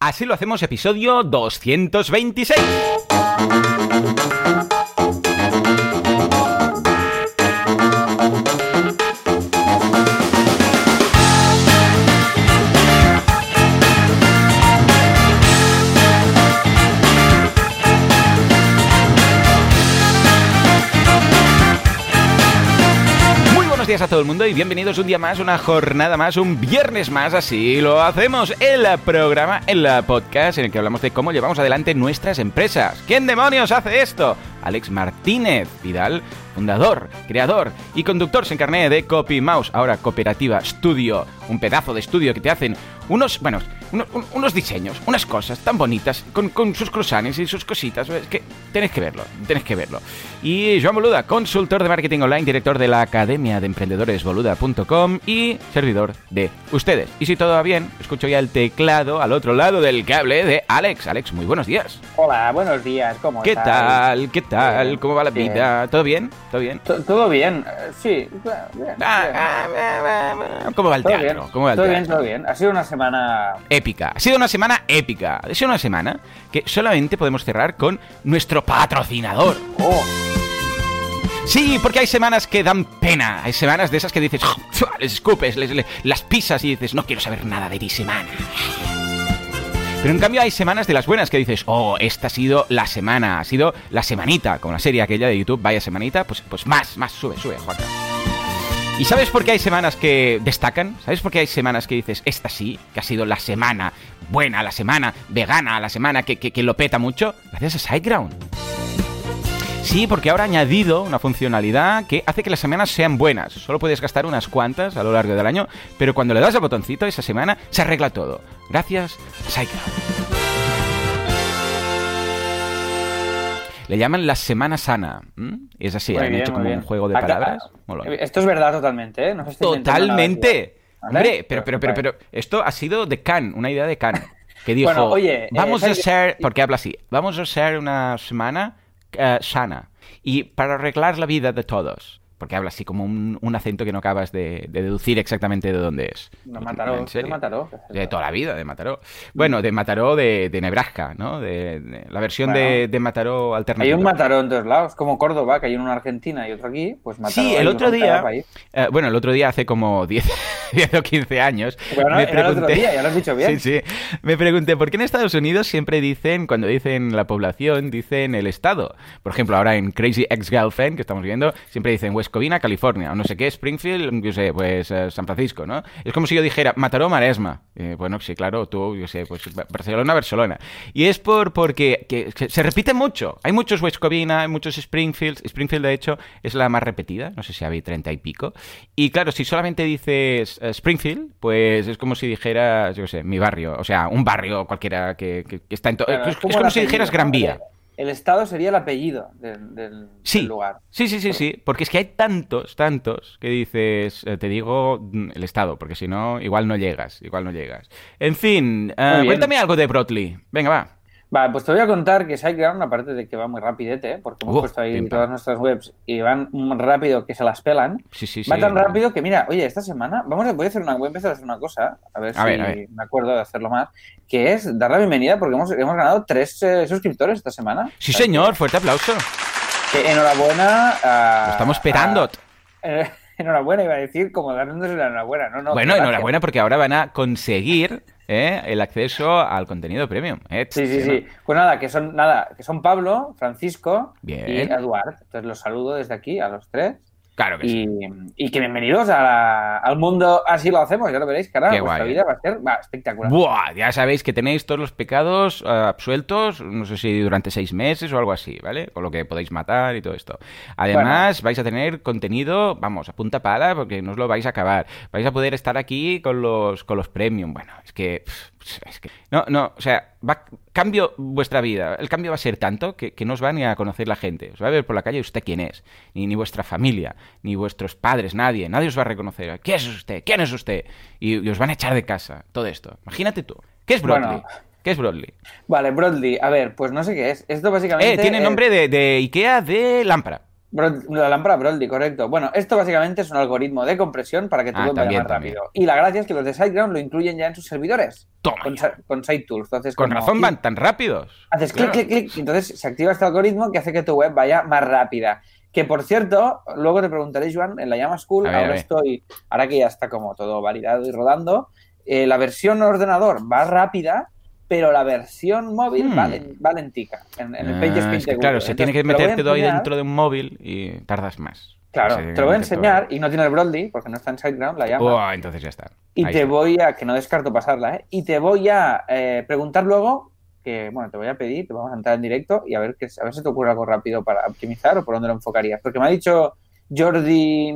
Así lo hacemos episodio 226. Días a todo el mundo y bienvenidos un día más, una jornada más, un viernes más, así lo hacemos, el programa, el podcast en el que hablamos de cómo llevamos adelante nuestras empresas. ¿Quién demonios hace esto? Alex Martínez Vidal, fundador, creador y conductor sin carné de Copy Mouse, ahora Cooperativa Studio, un pedazo de estudio que te hacen unos, bueno, unos, unos diseños, unas cosas tan bonitas, con, con sus croissants y sus cositas, es que tenéis que verlo, tenéis que verlo. Y Joan Boluda, consultor de marketing online, director de la Academia de Emprendedores Boluda.com y servidor de ustedes. Y si todo va bien, escucho ya el teclado al otro lado del cable de Alex. Alex, muy buenos días. Hola, buenos días, ¿cómo ¿Qué estás? tal? ¿Qué tal? ¿Cómo va la bien. vida? ¿Todo bien? ¿Todo bien? To- ¿Todo bien? Eh, Sí, bien. Ah, bien. ah, ah, ¿Cómo va el Todo teatro? bien, ¿Cómo va el todo bien, todo bien. Ha sido una semana... épica. Ha sido una semana épica. Ha sido una semana que solamente podemos cerrar con nuestro patrocinador. Oh, Sí, porque hay semanas que dan pena. Hay semanas de esas que dices, les escupes, les, les- las pisas y dices, no quiero saber nada de ti semana. Pero en cambio hay semanas de las buenas que dices, oh, esta ha sido la semana, ha sido la semanita, como la serie aquella de YouTube, vaya semanita, pues, pues más, más, sube, sube, Juanca. ¿Y sabes por qué hay semanas que destacan? ¿Sabes por qué hay semanas que dices, esta sí, que ha sido la semana buena, la semana vegana, la semana que, que- que lo peta mucho? Gracias a SiteGround. Sí, porque ahora ha añadido una funcionalidad que hace que las semanas sean buenas. Solo puedes gastar unas cuantas a lo largo del año, pero cuando le das al botoncito esa semana se arregla todo. Gracias a. Le llaman la semana sana. ¿m? Es así, muy han bien, hecho como bien. un juego de Acá- palabras. Molón. Esto es verdad totalmente, ¿eh? No Totalmente. ¿vale? Hombre, pero, pero, pero, pero, esto ha sido de Khan, una idea de Khan, que dijo, Bueno, oye, eh, vamos a ¿sabes? ser, porque habla así, vamos a ser una semana eh, sana y para arreglar la vida de todos. Porque habla así como un, un acento que no acabas de, de deducir exactamente de dónde es. No, Mataró, ¿En de? Mataró. De toda la vida, de Mataró. Bueno, de Mataró de, de Nebraska, ¿no? De, de- la versión de, Bueno. de Mataró Hay alternativa. un Mataró en todos lados, como Córdoba, que hay uno en Argentina y otro aquí, pues Mataró. Sí, hay el otro día, eh, bueno, el otro día hace como 10, 10 o 15 años, Bueno, me era el otro día, ya lo has dicho bien. Sí, sí. Me pregunté, ¿por qué en Estados Unidos siempre dicen, cuando dicen la población, dicen el estado? Por ejemplo, ahora en Crazy Ex-Girlfriend, que estamos viendo, siempre dicen West Covina, California, o no sé qué, Springfield, yo sé, pues eh, San Francisco, ¿no? Es como si yo dijera Mataró, Maresma. Eh, bueno, sí, claro, tú, yo sé, pues Barcelona, Barcelona. Y es por porque que- que se repite mucho. Hay muchos West Covina, hay muchos Springfield. Springfield, de hecho, es la más repetida, no sé si había treinta y pico. Y claro, si solamente dices eh, Springfield, pues es como si dijeras, yo sé, mi barrio, o sea, un barrio cualquiera que, que- que está en todo. Claro, es, es como, si dijeras Gran. Vía. El estado sería el apellido del, del- Sí. del lugar. Sí, sí, sí, sí, porque es que hay tantos, tantos que dices, eh, te digo mm, el estado, porque si no, igual no llegas, igual no llegas. En fin, eh, cuéntame algo de Broadly. Venga, va. Vale, pues te voy a contar que SiteGround, aparte de que va muy rapidete, ¿eh? porque hemos puesto ahí todas nuestras webs y van rápido que se las pelan, Sí, sí, sí. va tan rápido que, mira, oye, esta semana vamos a, voy a hacer una, voy a empezar a hacer una cosa, a ver A si ver, a ver. me acuerdo de hacerlo más, que es dar la bienvenida porque hemos, hemos ganado tres eh, suscriptores esta semana. Sí, señor, fuerte aplauso. que- enhorabuena. a- Lo estamos esperando. a- eh, enhorabuena, iba a decir, como dándonos la enhorabuena. No, no, bueno, enhorabuena porque ahora van a conseguir eh, el acceso al contenido premium. Eh, Sí, sí, sí. Pues nada, que son nada, que son Pablo, Francisco Bien. y Eduard. Entonces los saludo desde aquí a los tres. Claro que sí. Y, que bienvenidos a la- al mundo así lo hacemos, ya lo veréis, cara. Qué Vuestra guay. vida va a ser va, espectacular. Buah, ya sabéis que tenéis todos los pecados eh, absueltos, no sé si durante seis meses o algo así, ¿vale? Con lo que podéis matar y todo esto. Además, vais a tener contenido, vamos, a punta pala, porque no os lo vais a acabar. Vais a poder estar aquí con los, con los premium. Bueno, es que, pff, es que. No, no, o sea, va, cambio vuestra vida. El cambio va a ser tanto que, que no os va ni a conocer la gente. Os va a ver por la calle usted quién es. Ni, ni vuestra familia, ni vuestros padres, nadie. Nadie os va a reconocer. ¿Quién es usted? ¿Quién es usted? Y, y os van a echar de casa. Todo esto. Imagínate tú. ¿Qué es Broadly? Bueno. ¿Qué es Broadly? Vale, Broadly, a ver, pues no sé qué es. Esto básicamente. Eh, tiene es- nombre de, de Ikea de lámpara. La lámpara Brody, correcto. Bueno, esto básicamente es un algoritmo de compresión para que tu ah, web vaya más también. rápido. Y la gracia es que los de SiteGround lo incluyen ya en sus servidores. Toma. Con, con SiteTools. Entonces, con razón van tan rápidos. Haces clic, clic, clic. Y entonces se activa este algoritmo que hace que tu web vaya más rápida. Que por cierto, luego te preguntaré, Joan, en la Llama School, ver, ahora estoy, ahora que ya está como todo validado y rodando, eh, la versión ordenador va rápida, pero la versión móvil Hmm. va, len- va lentica. En, en el Ah, Pages es que, de claro, se Entonces, tiene que meter todo ahí dentro de un móvil y tardas más. Claro, te lo voy a todo enseñar y no tiene el Broadly porque no está en SiteGround, la llama. Oh, entonces ya está. y Ahí te está. voy a, que no descarto pasarla, ¿eh? Y te voy a eh, preguntar luego, que bueno, te voy a pedir, te vamos a entrar en directo y a ver, que, a ver si te ocurre algo rápido para optimizar o por dónde lo enfocarías. Porque me ha dicho Jordi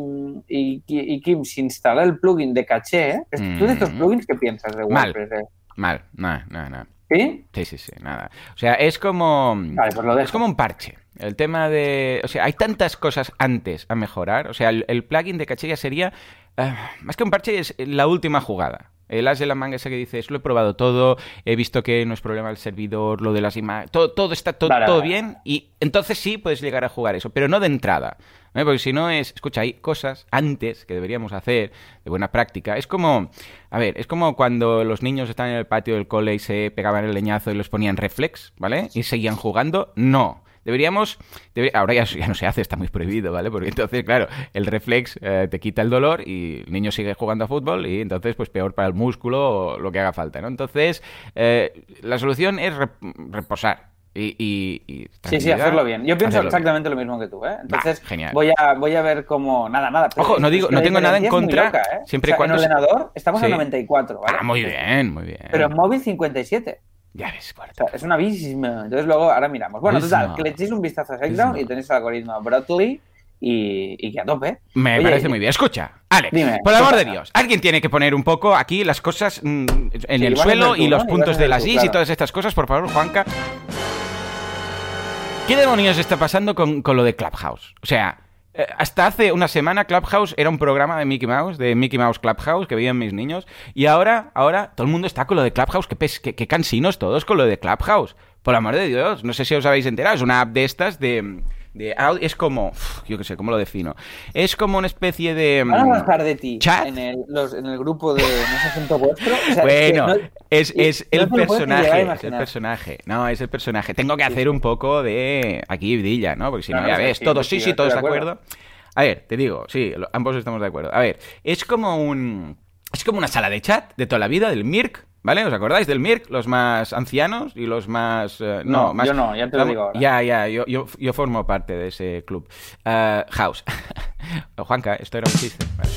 y, y Kim si instalar el plugin de caché, ¿eh? ¿Tú de estos Mm. plugins qué piensas de Mal. WordPress? eh? Mal, nada, nada, nada. ¿Sí? Sí, sí, sí, nada. O sea, es como... Vale, pues lo. Es como un parche. El tema de... O sea, hay tantas cosas antes a mejorar. O sea, el, el plugin de caché ya sería... eh, más que un parche, es la última jugada. El as de la manga ese que dices, lo he probado todo, he visto que no es problema el servidor, lo de las imágenes, todo, todo está to- Vale, todo vale. bien y entonces sí puedes llegar a jugar eso, pero no de entrada. ¿Eh? Porque si no es, escucha, hay cosas antes que deberíamos hacer de buena práctica. Es como, a ver, es como cuando los niños están en el patio del cole y se pegaban el leñazo y los ponían reflex, ¿vale? Y seguían jugando. No. Deberíamos, debe- ahora ya, ya no se hace, está muy prohibido, ¿vale? Porque entonces, claro, el reflex eh, te quita el dolor y el niño sigue jugando a fútbol y entonces, pues peor para el músculo o lo que haga falta, ¿no? Entonces, eh, la solución es rep- reposar y, y- y Sí, sí, hacerlo bien. Yo pienso bien. exactamente lo mismo que tú, ¿eh? Entonces, genial. voy a voy a ver cómo... Nada, nada. Ojo, no digo- no tengo nada en contra, loca, ¿eh? siempre O sea, cuando En ordenador estamos Sí. en 94, ¿vale? Ah, muy bien, muy bien. Pero en móvil 57. Ya ves, O sea, es una bisma. Entonces luego, ahora miramos. Bueno, total, que le echéis un vistazo a Bisma. y tenéis el algoritmo Broadly y, y que a tope. Me Oye, parece muy bien. Escucha, Alex, Dime, por el ¿qué amor de? Dios, alguien tiene que poner un poco aquí las cosas mm, en Sí, el suelo y los ¿no? puntos de las is y todas estas cosas, por favor, Juanca. ¿Qué demonios está pasando con, con lo de Clubhouse? O sea, eh, hasta hace una semana Clubhouse era un programa de Mickey Mouse, de Mickey Mouse Clubhouse, que veían mis niños, y ahora, ahora todo el mundo está con lo de Clubhouse, que, pes- que, que cansinos todos con lo de Clubhouse. Por amor de Dios, no sé si os habéis enterado, es una app de estas de... de audio, es como, uf, yo qué sé, ¿cómo lo defino? Es como una especie de... Van a mm, bajar de ti ¿Chat? en el, los- en el grupo de No es asunto vuestro. O sea, Bueno, es, que no- es, es no el personaje, es el personaje. No, es el personaje. Tengo que hacer un poco de aquí vidilla, ¿no? Porque si no, ya ves, todos sí, sí, todos de acuerdo. acuerdo. A ver, te digo, sí, ambos estamos de acuerdo. A ver, es como un... Es como una sala de chat de toda la vida, del Mirk, ¿vale? ¿Os acordáis del Mirk? Los más ancianos y los más... eh, no, No, más... yo no, ya te lo digo ahora. Ya, ya, yo, yo, yo formo parte de ese club. Eh, House. Juanca, esto era un chiste. Vale.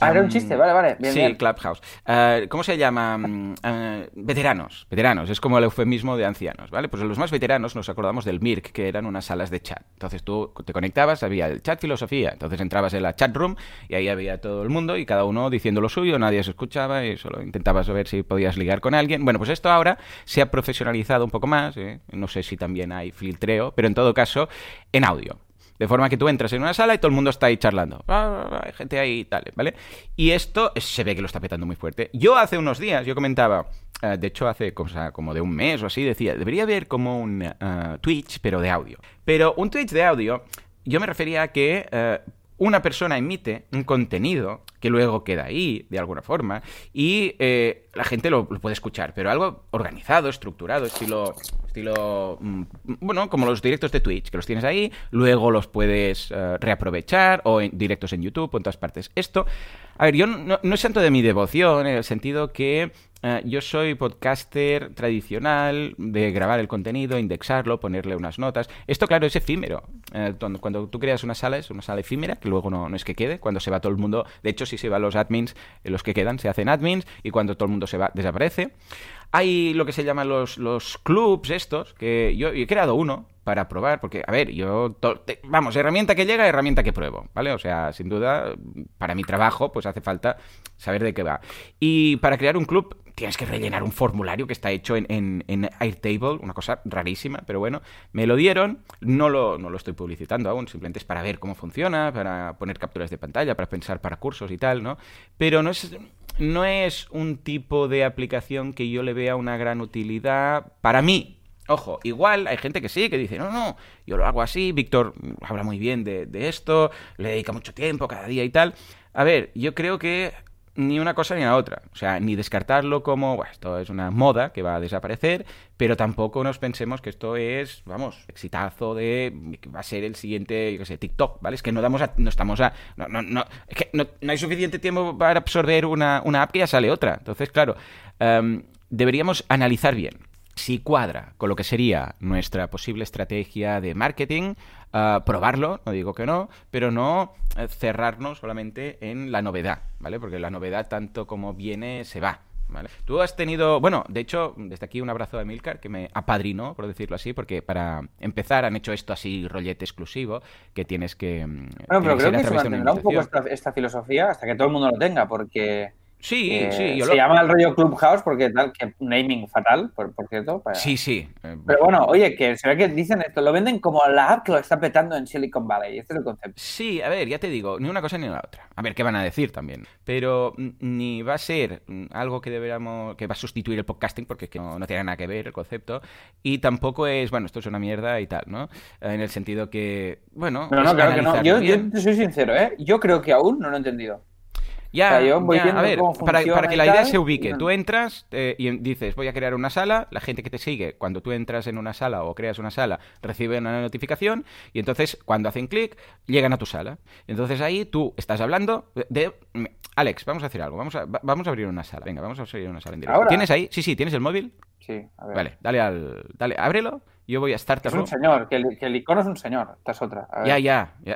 Ah, era un chiste, vale, vale. Bien, sí, bien. Clubhouse. Eh, ¿Cómo se llama? Mm, eh, veteranos. Veteranos. Es como el eufemismo de ancianos, ¿vale? Pues los más veteranos nos acordamos del MIRC, que eran unas salas de chat. Entonces tú te conectabas, había el chat filosofía. Entonces entrabas en la chat room y ahí había todo el mundo y cada uno diciendo lo suyo, nadie se escuchaba y solo intentabas ver si podías ligar con alguien. Bueno, pues esto ahora se ha profesionalizado un poco más. ¿eh? No sé si también hay filtreo, pero en todo caso, en audio. De forma que tú entras en una sala y todo el mundo está ahí charlando. Ah, Hay gente ahí y tal, ¿vale? Y esto se ve que lo está petando muy fuerte. Yo hace unos días, yo comentaba, eh, de hecho hace cosa, como de un mes o así, decía, debería haber como un eh, Twitch, pero de audio. Pero un Twitch de audio, yo me refería a que eh, una persona emite un contenido que luego queda ahí, de alguna forma, y eh, la gente lo, puede escuchar, pero algo organizado, estructurado, estilo, estilo, mm, bueno, como los directos de Twitch, que los tienes ahí, luego los puedes eh, reaprovechar, o en directos en YouTube, o en todas partes. Esto, a ver, yo no, no es santo de mi devoción, en el sentido que eh, yo soy podcaster tradicional de grabar el contenido, indexarlo, ponerle unas notas. Esto, claro, es efímero. Eh, cuando, tú creas una sala, es una sala efímera, que luego no, es que quede. Cuando se va todo el mundo, de hecho, si se van los admins, eh, los que quedan se hacen admins, y cuando todo el mundo se va, desaparece. Hay lo que se llaman los, los clubs estos, que yo, he creado uno para probar, porque, a ver, yo, vamos, herramienta que llega, herramienta que pruebo, ¿vale? O sea, sin duda, para mi trabajo, pues hace falta saber de qué va. Y para crear un club tienes que rellenar un formulario que está hecho en, Airtable, una cosa rarísima, pero bueno, me lo dieron, no lo, no lo estoy publicitando aún, simplemente es para ver cómo funciona, para poner capturas de pantalla, para pensar para cursos y tal, ¿no? Pero no es, no es un tipo de aplicación que yo le vea una gran utilidad para mí, Ojo, igual hay gente que sí, que dice, no, no, yo lo hago así, Víctor habla muy bien de esto, le dedica mucho tiempo cada día y tal. A ver, yo creo que ni una cosa ni la otra. O sea, ni descartarlo como, bueno, esto es una moda que va a desaparecer, pero tampoco nos pensemos que esto es, vamos, exitazo de que va a ser el siguiente, yo qué sé, TikTok, ¿vale? Es que no damos a, no estamos a, no, no, no, es que no, hay suficiente tiempo para absorber una, una, app que ya sale otra. Entonces, claro, um, deberíamos analizar bien si cuadra con lo que sería nuestra posible estrategia de marketing, uh, probarlo, no digo que no, pero no uh, cerrarnos solamente en la novedad, ¿vale? Porque la novedad tanto como viene se va. ¿Vale? Tú has tenido, bueno, de hecho, desde aquí un abrazo a Emilcar, que me apadrinó, por decirlo así, porque para empezar han hecho esto así rollete exclusivo, que tienes que... Bueno, pero creo que se mantendrá un poco esta, esta filosofía hasta que todo el mundo lo tenga, porque Sí, eh, sí. Yo se lo... llama el rollo Clubhouse porque tal, que naming fatal, por, por cierto. Para... Sí, sí. Pero bueno, oye, que se ve que dicen esto, lo venden como la app que lo está petando en Silicon Valley. Este es el concepto. Sí, a ver, ya te digo, ni una cosa ni la otra. A ver qué van a decir también. Pero ni va a ser algo que deberíamos, que va a sustituir el podcasting porque es que no, no tiene nada que ver el concepto. Y tampoco es, bueno, esto es una mierda y tal, ¿no? En el sentido que, bueno. No, no, claro que no. Yo, yo te soy sincero, ¿eh? Yo creo que aún no lo he entendido. Ya, o sea, yo voy ya a ver, para, para, que la idea se ubique, tú entras eh, y dices, voy a crear una sala, la gente que te sigue, cuando tú entras en una sala o creas una sala, recibe una notificación y entonces cuando hacen clic, llegan a tu sala. Entonces ahí tú estás hablando de... Alex, vamos a hacer algo, vamos a, vamos a abrir una sala, venga, vamos a abrir una sala en directo. ¿Ahora? ¿Tienes ahí? Sí, sí, ¿tienes el móvil? Sí, a ver. Vale, dale al... Dale, ábrelo, yo voy a Start Es un señor, que el, que el icono es un señor, esta es otra. Ya, ya, ya.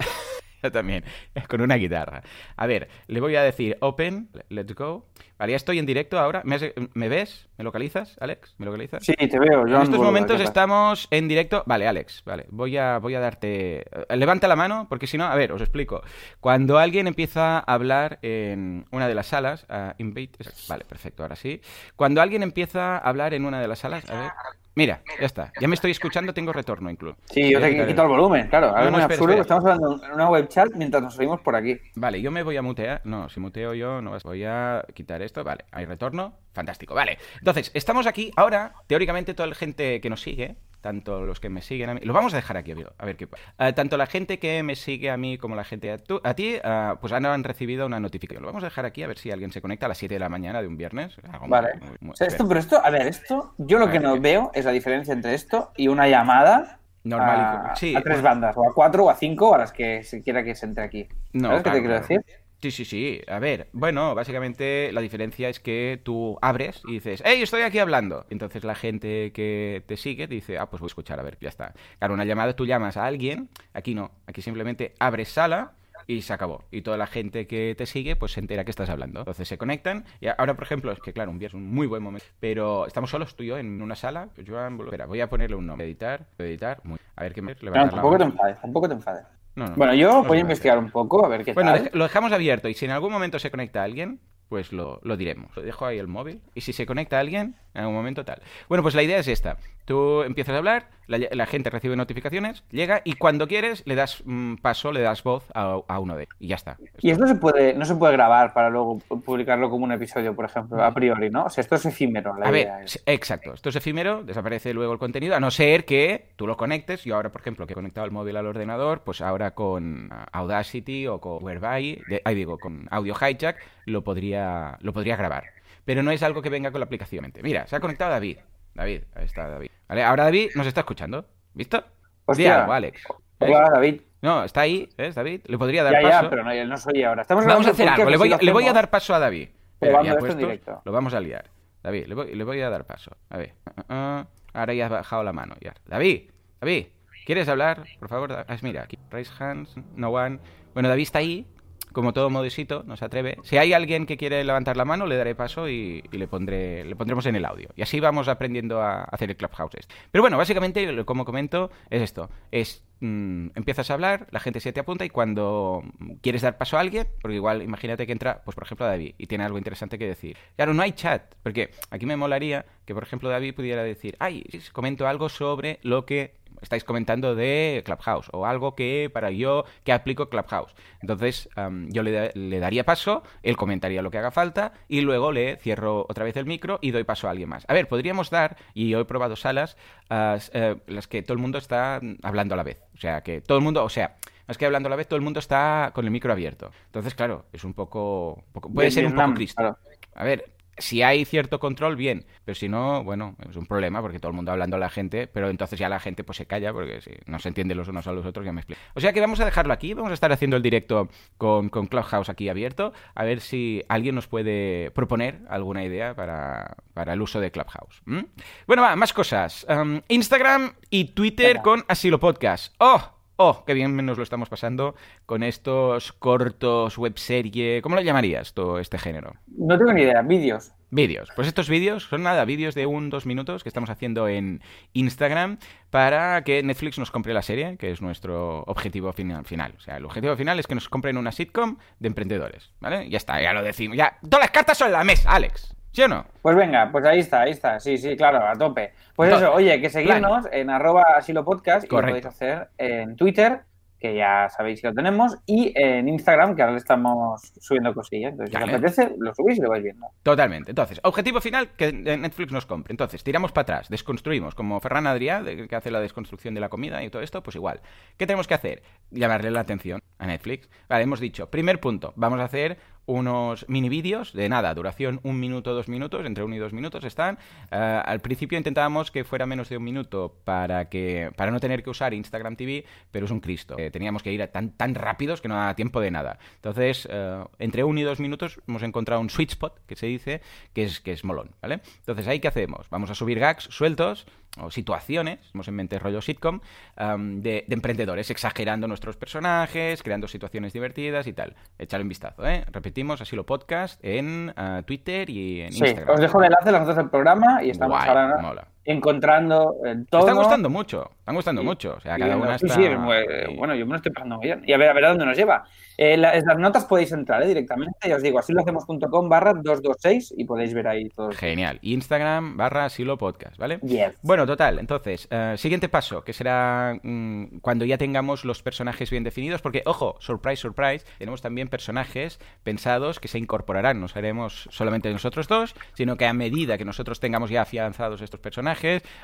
también, con una guitarra. A ver, le voy a decir open, let's go. Vale, ya estoy en directo ahora. ¿Me, has, ¿me ves? ¿Me localizas, Alex? ¿Me localizas? Sí, te veo. Yo en estos momentos estamos en directo. Vale, Alex, vale. Voy a, voy a darte... Levanta la mano, porque si no, a ver, os explico. Cuando alguien empieza a hablar en una de las salas, uh, invite... Vale, perfecto, ahora sí. Cuando alguien empieza a hablar en una de las salas, a ver... Mira, ya está. Ya me estoy escuchando, tengo retorno incluso. Sí, yo te he quitado el volumen, claro. Ahora no, no, es absurdo espera. que estamos hablando en una web chat mientras nos oímos por aquí. Vale, yo me voy a mutear. No, si muteo yo, no voy a quitar esto. Vale, hay retorno. Fantástico, vale. Entonces, estamos aquí. Ahora, teóricamente, toda la gente que nos sigue, tanto los que me siguen a mí, lo vamos a dejar aquí, a ver qué pasa. Uh, tanto la gente que me sigue a mí como la gente a, tu, a ti, uh, pues han, han, recibido una notificación. Lo vamos a dejar aquí a ver si alguien se conecta a las 7 de la mañana de un viernes. Vale. Muy, muy, muy, o sea, esto, pero esto, a ver, esto, yo lo que no veo es la diferencia entre esto y una llamada. Normal, a, sí. a tres bandas, o a cuatro o a cinco, o a las que se quiera que se entre aquí. No, ¿Sabes claro, qué te quiero claro. decir? Sí, sí, sí. A ver, bueno, básicamente la diferencia es que tú abres y dices, ¡Hey, estoy aquí hablando! Entonces la gente que te sigue dice, ah, pues voy a escuchar, a ver, ya está. Claro, una llamada tú llamas a alguien, aquí no, aquí simplemente abres sala y se acabó. Y toda la gente que te sigue, pues se entera que estás hablando. Entonces se conectan. Y ahora, por ejemplo, es que claro, un día es un muy buen momento. Pero estamos solos tú y yo en una sala. Joan, espera, voy a ponerle un nombre. Editar, editar. Muy... A ver qué me. No, tampoco te enfades, tampoco te enfades. No, no, bueno, yo voy a investigar un poco, a ver qué bueno, tal. Bueno, lo dejamos abierto y si en algún momento se conecta alguien, pues lo, lo, diremos. Lo dejo ahí el móvil y si se conecta alguien, en algún momento tal. Bueno, pues la idea es esta. Tú empiezas a hablar, la, la gente recibe notificaciones, llega y cuando quieres le das mmm, paso, le das voz a, a, uno de ellos y ya está. Y esto se puede, no se puede grabar para luego publicarlo como un episodio, por ejemplo, a priori, ¿no? O sea, esto es efímero. La a idea ver, es. exacto. Esto es efímero, desaparece luego el contenido, a no ser que tú lo conectes. Yo ahora, por ejemplo, que he conectado el móvil al ordenador, pues ahora con Audacity o con Whereby, de, ahí digo, con Audio Hijack, lo podría, lo podría grabar. Pero no es algo que venga con la aplicación. Mira, se ha conectado David. David, ahí está David. Vale, ahora David nos está escuchando. ¿Visto? Hostia. algo, Alex. Hola, David. No, está ahí, ¿ves, David? Le podría dar ya, paso. Ya, pero no, él no soy ahora. Estamos vamos a hacer algo. Le voy, a, le voy a dar paso a David. Pero puestos, directo. Lo vamos a liar. David, le voy, le voy a dar paso. A ver. Uh, uh, ahora ya has bajado la mano. Ya. David, David, ¿quieres hablar? Por favor. Mira, aquí. Raise hands, no one. Bueno, David está ahí como todo modesito, no se atreve. Si hay alguien que quiere levantar la mano, le daré paso y, le pondré, le pondremos en el audio. Y así vamos aprendiendo a hacer el Clubhouse. Pero bueno, básicamente, como comento, es esto. Es mmm, empiezas a hablar, la gente se te apunta y cuando quieres dar paso a alguien, porque igual imagínate que entra, pues por ejemplo David, y tiene algo interesante que decir. Claro, no hay chat, porque aquí me molaría que por ejemplo David pudiera decir, ay, comento algo sobre lo que estáis comentando de Clubhouse o algo que para yo que aplico Clubhouse. Entonces yo le, le, daría paso, él comentaría lo que haga falta y luego le cierro otra vez el micro y doy paso a alguien más. A ver, podríamos dar, y yo he probado salas, uh, las que todo el mundo está hablando a la vez. O sea, que todo el mundo, o sea, más que hablando a la vez, todo el mundo está con el micro abierto. Entonces, claro, es un poco... poco puede bien, ser un poco triste. Claro. A ver, si hay cierto control, bien, pero si no, bueno, es un problema porque todo el mundo hablando a la gente, pero entonces ya la gente pues se calla porque si no se entiende los unos a los otros, ya me explico. O sea que vamos a dejarlo aquí, vamos a estar haciendo el directo con, con Clubhouse aquí abierto, a ver si alguien nos puede proponer alguna idea para, para el uso de Clubhouse. ¿Mm? Bueno, va, más cosas. Um, Instagram y Twitter con Asilo Podcast. ¡Oh! Oh, qué bien nos lo estamos pasando con estos cortos, webserie. ¿Cómo lo llamarías todo este género? No tengo ni idea, vídeos. Vídeos. Pues estos vídeos son nada, vídeos de un, dos minutos que estamos haciendo en Instagram para que Netflix nos compre la serie, que es nuestro objetivo final. final. O sea, el objetivo final es que nos compren una sitcom de emprendedores. ¿Vale? Ya está, ya lo decimos. Ya, todas las cartas son en la mesa, Alex. ¿Sí o no? Pues venga, pues ahí está, ahí está. Sí, sí, claro, a tope. Pues eso, oye, que seguirnos plan. en arroba asilo podcast y lo podéis hacer en Twitter, que ya sabéis que lo tenemos, y en Instagram, que ahora le estamos subiendo cosillas. Entonces, si os apetece, lo subís y lo vais viendo. Totalmente. Entonces, objetivo final, que Netflix nos compre. Entonces, tiramos para atrás, desconstruimos, como Ferran Adrià, que hace la desconstrucción de la comida y todo esto, pues igual. ¿Qué tenemos que hacer? Llamarle la atención a Netflix. Vale, hemos dicho, primer punto, vamos a hacer unos mini vídeos de nada, duración un minuto, dos minutos, entre uno y dos minutos están. Uh, al principio intentábamos que fuera menos de un minuto para que para no tener que usar Instagram TV, pero es un Cristo. Eh, teníamos que ir tan, tan rápidos que no da tiempo de nada. Entonces, uh, entre uno y dos minutos hemos encontrado un sweet spot, que se dice, que es, que es molón, ¿vale? Entonces, ¿ahí qué hacemos? Vamos a subir gags sueltos, o situaciones, hemos en mente rollo sitcom, um, de, de, emprendedores, exagerando nuestros personajes, creando situaciones divertidas y tal. Echale un vistazo, ¿eh? Repetimos, así lo podcast en uh, Twitter y en sí, Instagram. os dejo el enlace las notas del programa y estamos Guay, ahora mola. Encontrando el tono. Me están gustando mucho, están gustando sí. mucho. O sea, cada una está... Sí, sí, bueno, yo me lo estoy pasando bien. Y a ver, a ver a dónde nos lleva. Eh, la, las notas podéis entrar ¿eh? directamente, ya os digo, así lo hacemos.com barra 226 y podéis ver ahí todo. Genial. Instagram barra asilo podcast, ¿vale? Yes. Bueno, total, entonces, uh, siguiente paso, que será um, cuando ya tengamos los personajes bien definidos, porque, ojo, surprise, surprise, tenemos también personajes pensados que se incorporarán, no seremos solamente nosotros dos, sino que a medida que nosotros tengamos ya afianzados estos personajes,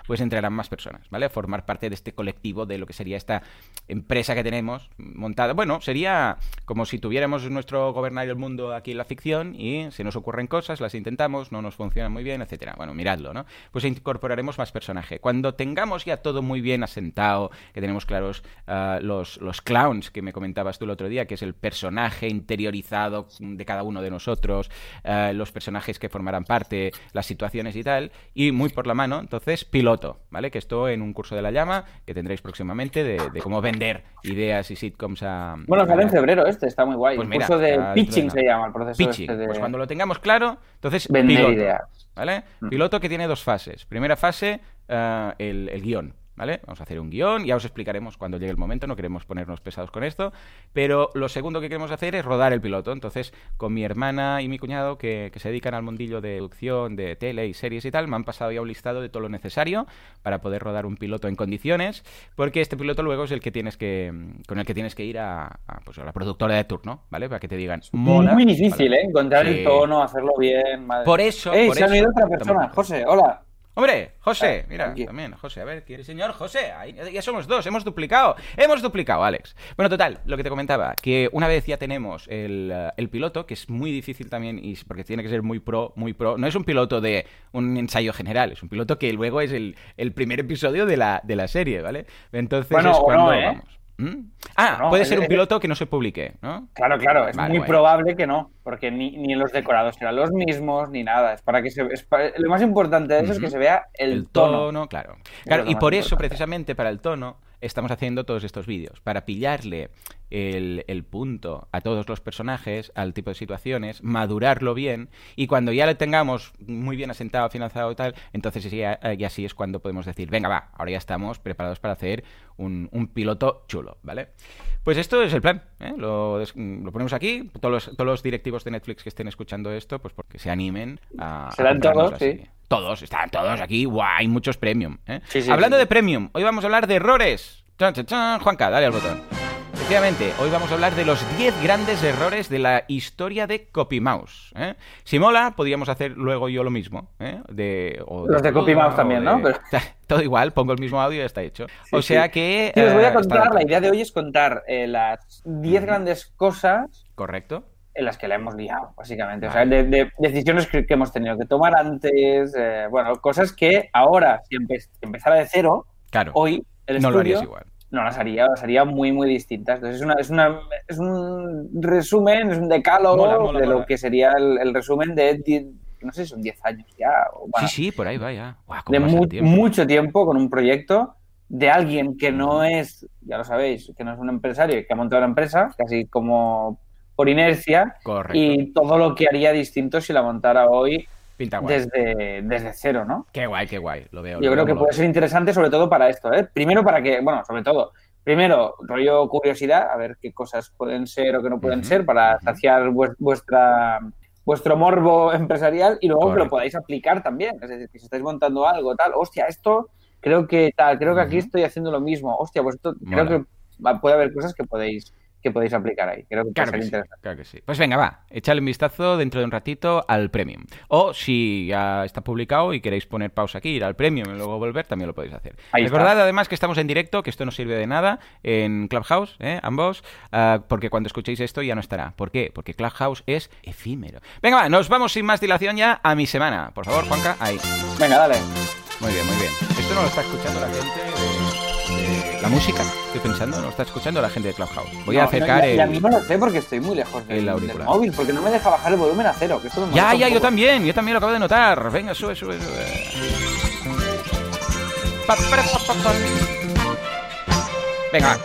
pues entrarán más personas, ¿vale? Formar parte de este colectivo de lo que sería esta empresa que tenemos montada. Bueno, sería como si tuviéramos nuestro gobernar el mundo aquí en la ficción y se nos ocurren cosas, las intentamos, no nos funcionan muy bien, etcétera. Bueno, miradlo, ¿no? Pues incorporaremos más personaje. Cuando tengamos ya todo muy bien asentado, que tenemos claros uh, los, los clowns que me comentabas tú el otro día, que es el personaje interiorizado de cada uno de nosotros, uh, los personajes que formarán parte, las situaciones y tal, y muy por la mano, entonces, piloto, ¿vale? Que esto en un curso de la llama que tendréis próximamente de, de cómo vender ideas y sitcoms a... Bueno, sale en febrero este, está muy guay. Pues el mira, curso de pitching se llama el proceso Pitching. este de Pues cuando lo tengamos claro, entonces vender piloto, ideas. ¿vale? Mm. Piloto que tiene dos fases. Primera fase, uh, el, el guion. ¿Vale? Vamos a hacer un guion, ya os explicaremos cuando llegue el momento, no queremos ponernos pesados con esto, pero lo segundo que queremos hacer es rodar el piloto. Entonces, con mi hermana y mi cuñado, que, que, se dedican al mundillo de producción, de tele y series y tal, me han pasado ya un listado de todo lo necesario para poder rodar un piloto en condiciones, porque este piloto luego es el que tienes que, con el que tienes que ir a, a, pues, a la productora de turno, ¿vale? Para que te digan, mola. Muy difícil, ¿vale? ¿eh? Encontrar Sí. el tono, hacerlo bien. Madre. Por eso, ¡Ey, por se ha eso. unido otra persona! José, hola. Hombre, José, Ah, mira, también, José, a ver, ¿quiere señor José? Ahí, ya somos dos, hemos duplicado, hemos duplicado, Alex. Bueno, total, lo que te comentaba, que una vez ya tenemos el, el piloto, que es muy difícil también, y porque tiene que ser muy pro, muy pro, no es un piloto de un ensayo general, es un piloto que luego es el, el primer episodio de la, de la serie, ¿vale? Entonces Bueno, es o cuando no, ¿eh? vamos. ¿Mm? Ah, No, puede ser un piloto que no se publique, ¿no? Claro, claro, es Vale, muy probable que no, porque ni, ni los decorados serán los mismos, ni nada. Es para que se es para- lo más importante de eso es que se vea el, el tono. tono, claro. Claro, y por eso, precisamente para el tono, estamos haciendo todos estos vídeos, para pillarle el, el punto a todos los personajes, al tipo de situaciones, madurarlo bien y cuando ya lo tengamos muy bien asentado, financiado y tal, entonces ya, ya así es cuando podemos decir, venga, va, ahora ya estamos preparados para hacer un, un piloto chulo, ¿vale? Pues esto es el plan, ¿eh? lo, lo ponemos aquí, todos los, todos los directivos de Netflix que estén escuchando esto, pues porque se animen a... Serán todos, sí. Todos, están todos aquí, guau, hay muchos premium. ¿eh? Sí, sí, Hablando de premium, hoy vamos a hablar de errores. Chan, chan, chan. Juanca, dale al botón. Efectivamente, hoy vamos a hablar de los 10 grandes errores de la historia de CopyMouse. ¿eh? Si mola, podríamos hacer luego yo lo mismo. ¿eh? De, o Los de Pluto, CopyMouse también, ¿no? Pero- Todo igual, pongo el mismo audio y ya está hecho. o sea sí. que... Sí, os voy eh, a contar, está- la idea de hoy es contar eh, las 10 grandes cosas Correcto. en las que la hemos liado, básicamente. O sea, de, de decisiones que, hemos tenido que tomar antes, eh, bueno, cosas que ahora, si empe- si empezara de cero, Claro, hoy el no lo harías igual. No las haría, las haría muy, muy distintas. Entonces es, una, es, una, es un resumen, es un decálogo Mola, mola, de mola. lo que sería el, el resumen de, 10 no sé, son 10 años ya. o bueno, Sí, sí, por ahí va ya. De mu- tiempo. mucho tiempo con un proyecto de alguien que no es, ya lo sabéis, que no es un empresario que ha montado una empresa, casi como por inercia, Correcto. y todo lo que haría distinto si la montara hoy Pinta guay. desde, desde cero, ¿no? Qué guay, qué guay. Lo veo. Yo lo creo que puede ser interesante sobre todo para esto, ¿eh? Primero para que, bueno, sobre todo, primero rollo curiosidad, a ver qué cosas pueden ser o qué no pueden ser para saciar vues- vuestra vuestro morbo empresarial y luego que lo podáis aplicar también. Es decir, que si estáis montando algo, tal, hostia, esto creo que tal, creo que aquí estoy haciendo lo mismo. Hostia, pues esto creo que puede haber cosas que podéis que podéis aplicar ahí. Creo que Claro que, sí, interesante. claro que sí. Pues venga, va, echadle un vistazo dentro de un ratito al Premium. O si ya está publicado y queréis poner pausa aquí, ir al Premium y luego volver, también lo podéis hacer. Ahí está. Recordad además que estamos en directo, que esto no sirve de nada, en Clubhouse, ¿eh? ambos, ah, porque cuando escuchéis esto ya no estará. ¿Por qué? Porque Clubhouse es efímero. Venga, va, nos vamos sin más dilación ya a mi semana. Por favor, Juanca, ahí. Venga, dale. Muy bien, muy bien. Esto no lo está escuchando la gente de- La música, estoy pensando, no está escuchando la gente de Clubhouse. Voy a acercar no, y, y a el... mí no lo sé porque estoy muy lejos del, el del móvil, porque no me deja bajar el volumen a cero. Que esto me Ya, ya, yo también, yo también lo acabo de notar. Venga, sube, sube, sube. Venga.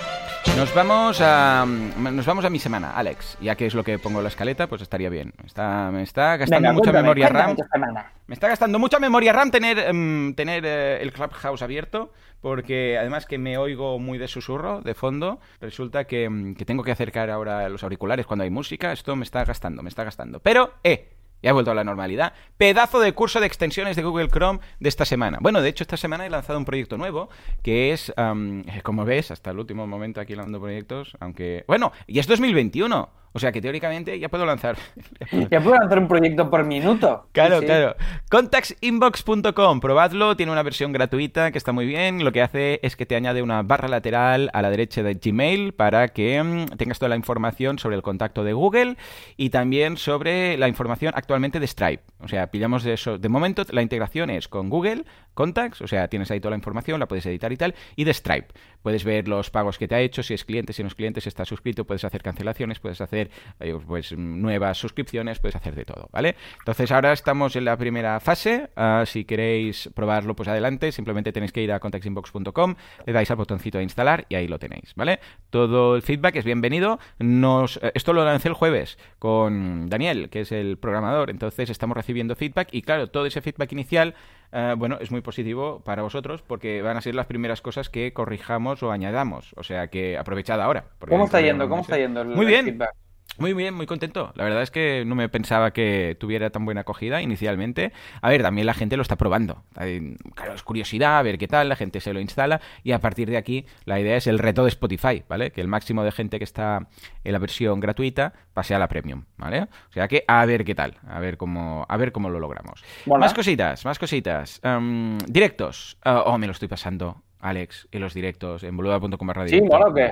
Nos vamos a nos vamos a mi semana, Alex. Ya que es lo que pongo en la escaleta, pues estaría bien. Está, me está gastando Venga, mucha cuéntame, memoria cuéntame RAM. Me está gastando mucha memoria RAM tener, em, tener eh, el Clubhouse abierto, porque además que me oigo muy de susurro, de fondo, resulta que, em, que tengo que acercar ahora los auriculares cuando hay música, esto me está gastando, me está gastando. Pero, eh, ya he vuelto a la normalidad. Pedazo de curso de extensiones de Google Chrome de esta semana. Bueno, de hecho esta semana he lanzado un proyecto nuevo, que es, am, como ves, hasta el último momento aquí lanzando proyectos, aunque... Bueno, y es 2021, o sea que teóricamente ya puedo lanzar... Ya puedo lanzar un proyecto por minuto. Claro, Sí, claro. Contactsinbox.com, probadlo, tiene una versión gratuita que está muy bien. Lo que hace es que te añade una barra lateral a la derecha de Gmail para que mm, tengas toda la información sobre el contacto de Google y también sobre la información actualmente de Stripe. O sea, pillamos de eso. De momento la integración es con Google Contacts, o sea, tienes ahí toda la información, la puedes editar y tal, y de Stripe. Puedes ver los pagos que te ha hecho, si es cliente, si no es cliente, si está suscrito, puedes hacer cancelaciones, puedes hacer eh, pues nuevas suscripciones, puedes hacer de todo, ¿vale? Entonces ahora estamos en la primera fase. ah, si queréis probarlo, pues adelante. Simplemente tenéis que ir a contactinbox.com, le dais al botoncito de instalar y ahí lo tenéis, ¿vale? Todo el feedback es bienvenido. Nos, eh, esto lo lancé el jueves con Daniel, que es el programador. Entonces estamos recibiendo feedback y claro, todo ese feedback inicial, eh, bueno, es muy positivo para vosotros porque van a ser las primeras cosas que corrijamos o añadamos. O sea que aprovechad ahora. ¿Cómo está yendo? ¿Cómo está yendo el, Muy bien. feedback? Muy bien, muy contento. La verdad es que no me pensaba que tuviera tan buena acogida inicialmente. A ver, también la gente lo está probando. Claro, es curiosidad, a ver qué tal, la gente se lo instala y a partir de aquí la idea es el reto de Spotify, ¿vale? Que el máximo de gente que está en la versión gratuita pase a la premium, ¿vale? O sea que a ver qué tal, a ver cómo, a ver cómo lo logramos. Más cositas, más cositas. Em, directos. Ah, oh, me lo estoy pasando, Alex, en los directos en boluda.com barra Sí, mola, ¿o qué?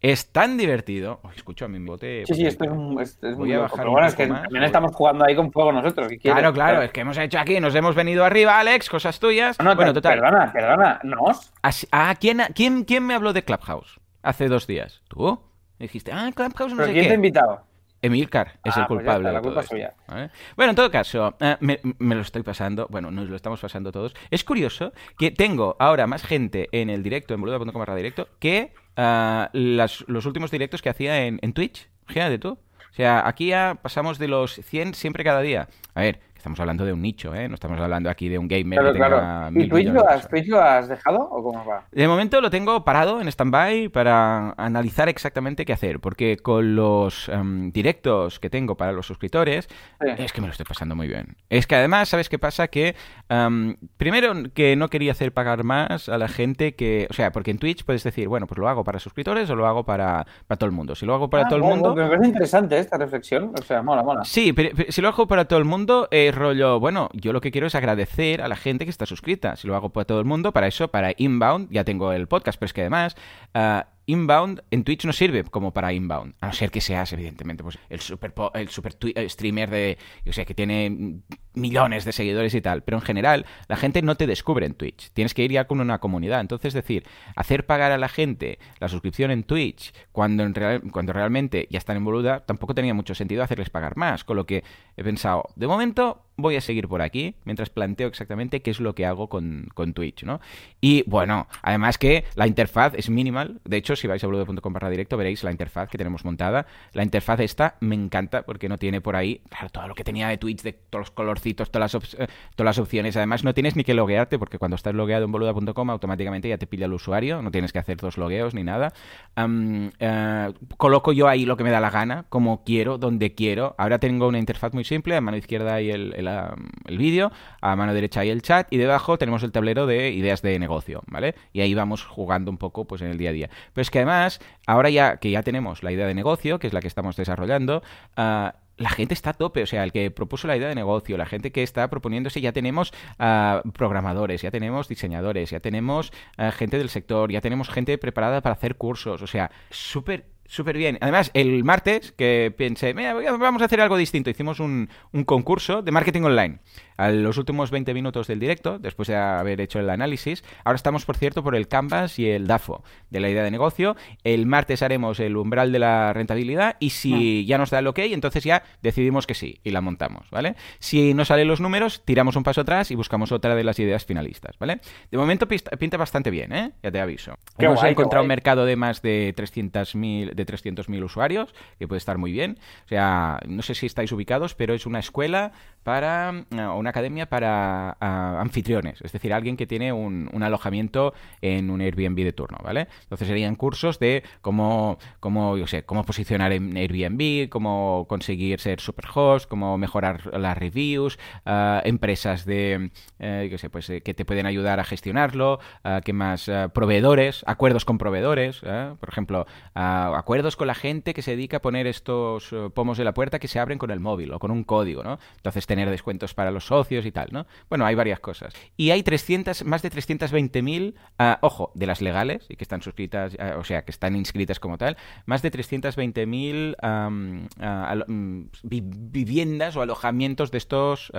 Es tan divertido. Oh, escucho a mi bote. Sí, sí, esto es, un- es- es Voy muy a bajar Pero un bueno, es que más, también voy. estamos jugando ahí con fuego nosotros. Claro, claro, es que hemos hecho aquí, nos hemos venido arriba, Alex, cosas tuyas. No, no, bueno, total. Perdona, perdona. ¿Nos? Ah, ¿quién, quién, ¿quién me habló de Clubhouse hace dos días? ¿Tú? Dijiste, ah, Clubhouse no ¿Pero sé quién qué. te ha invitado? Emilcar es Ah, el pues ya culpable está, la de todo. Bueno, en todo caso, eh, me, me lo estoy pasando, bueno, nos lo estamos pasando todos. Es curioso que tengo ahora más gente en el directo, en boluda.com directo, que ah, las- los últimos directos que hacía en, en Twitch. Fíjate tú. O sea, aquí ya pasamos de los 100 siempre cada día. A ver, estamos hablando de un nicho, ¿eh? No estamos hablando aquí de un gamer Claro, que tenga claro. mil ¿Y Twitch lo, has, Twitch lo has dejado o cómo va? de momento lo tengo parado en stand-by para analizar exactamente qué hacer, porque con los em, directos que tengo para los suscriptores, Sí. es que me lo estoy pasando muy bien. Es que además, ¿sabes qué pasa? Que em, primero que no quería hacer pagar más a la gente que... O sea, porque en Twitch puedes decir, bueno, pues lo hago para suscriptores o lo hago para, para todo el mundo. Si lo hago para Ah, todo el mundo... Me parece interesante esta reflexión. O sea, mola, mola. Sí, pero, pero si lo hago para todo el mundo, es rollo, bueno, yo lo que quiero es agradecer a la gente que está suscrita. Si lo hago para todo el mundo, para eso, para Inbound, ya tengo el podcast, pero es que además, ah, Inbound en Twitch no sirve como para Inbound, a no ser que seas, evidentemente, pues el super, el super eh, streamer de, yo sé, que tiene millones de seguidores y tal, pero en general la gente no te descubre en Twitch, tienes que ir ya con una comunidad, entonces decir, hacer pagar a la gente la suscripción en Twitch cuando, en real- cuando realmente ya están en tampoco tenía mucho sentido hacerles pagar más, con lo que he pensado, de momento voy a seguir por aquí mientras planteo exactamente qué es lo que hago con, con Twitch, ¿no? Y bueno, además que la interfaz es minimal. De hecho, si vais a boludo.com barra directo veréis la interfaz que tenemos montada. La interfaz esta me encanta porque no tiene por ahí, claro, todo lo que tenía de Twitch, de todos los colorcitos, todas las, eh, todas las opciones. Además, no tienes ni que loguearte porque cuando estás logueado en boluda.com automáticamente ya te pilla el usuario. No tienes que hacer dos logueos ni nada. Eh, coloco yo ahí lo que me da la gana, como quiero, donde quiero. Ahora tengo una interfaz muy simple. A mano izquierda hay el, el vídeo, a mano derecha hay el chat y debajo tenemos el tablero de ideas de negocio, ¿vale? Y ahí vamos jugando un poco pues en el día a día. Pero es que además, ahora ya que ya tenemos la idea de negocio, que es la que estamos desarrollando, ah, la gente está a tope, o sea, el que propuso la idea de negocio, la gente que está proponiéndose, ya tenemos ah, programadores, ya tenemos diseñadores, ya tenemos ah, gente del sector, ya tenemos gente preparada para hacer cursos, o sea, súper Súper bien. Además, el martes que pensé, "Mira, vamos a hacer algo distinto. Hicimos un, un concurso de marketing online. A los últimos 20 minutos del directo, después de haber hecho el análisis, ahora estamos, por cierto, por el Canvas y el DAFO de la idea de negocio. El martes haremos el umbral de la rentabilidad y si ya nos da el ok, entonces ya decidimos que sí y la montamos, ¿vale? Si no salen los números, tiramos un paso atrás y buscamos otra de las ideas finalistas, ¿vale? De momento pinta bastante bien, ¿eh? Ya te aviso. Qué Hemos guay, encontrado un mercado de más de 300.000 de 300.000 usuarios, que puede estar muy bien. O sea, no sé si estáis ubicados, pero es una escuela para eh, una academia para anfitriones, es decir, alguien que tiene un, alojamiento en un Airbnb de turno, ¿vale? Entonces serían cursos de cómo, cómo yo sé, cómo posicionar en Airbnb, cómo conseguir ser superhost, cómo mejorar las reviews, ah, empresas de, eh, yo sé, pues eh, que te pueden ayudar a gestionarlo, ah, ¿qué más? Ah, proveedores, acuerdos con proveedores, ¿eh? por ejemplo, acuerdos con la gente que se dedica a poner estos pomos de la puerta que se abren con el móvil o con un código, ¿no? Entonces tener descuentos para los socios y tal, ¿no? Bueno, hay varias cosas. Y hay 300, más de 320.000, ah, ojo, de las legales y que están suscritas, ah, o sea, que están inscritas como tal, más de 320.000 am, ah, alo- mm, vi- viviendas o alojamientos de estos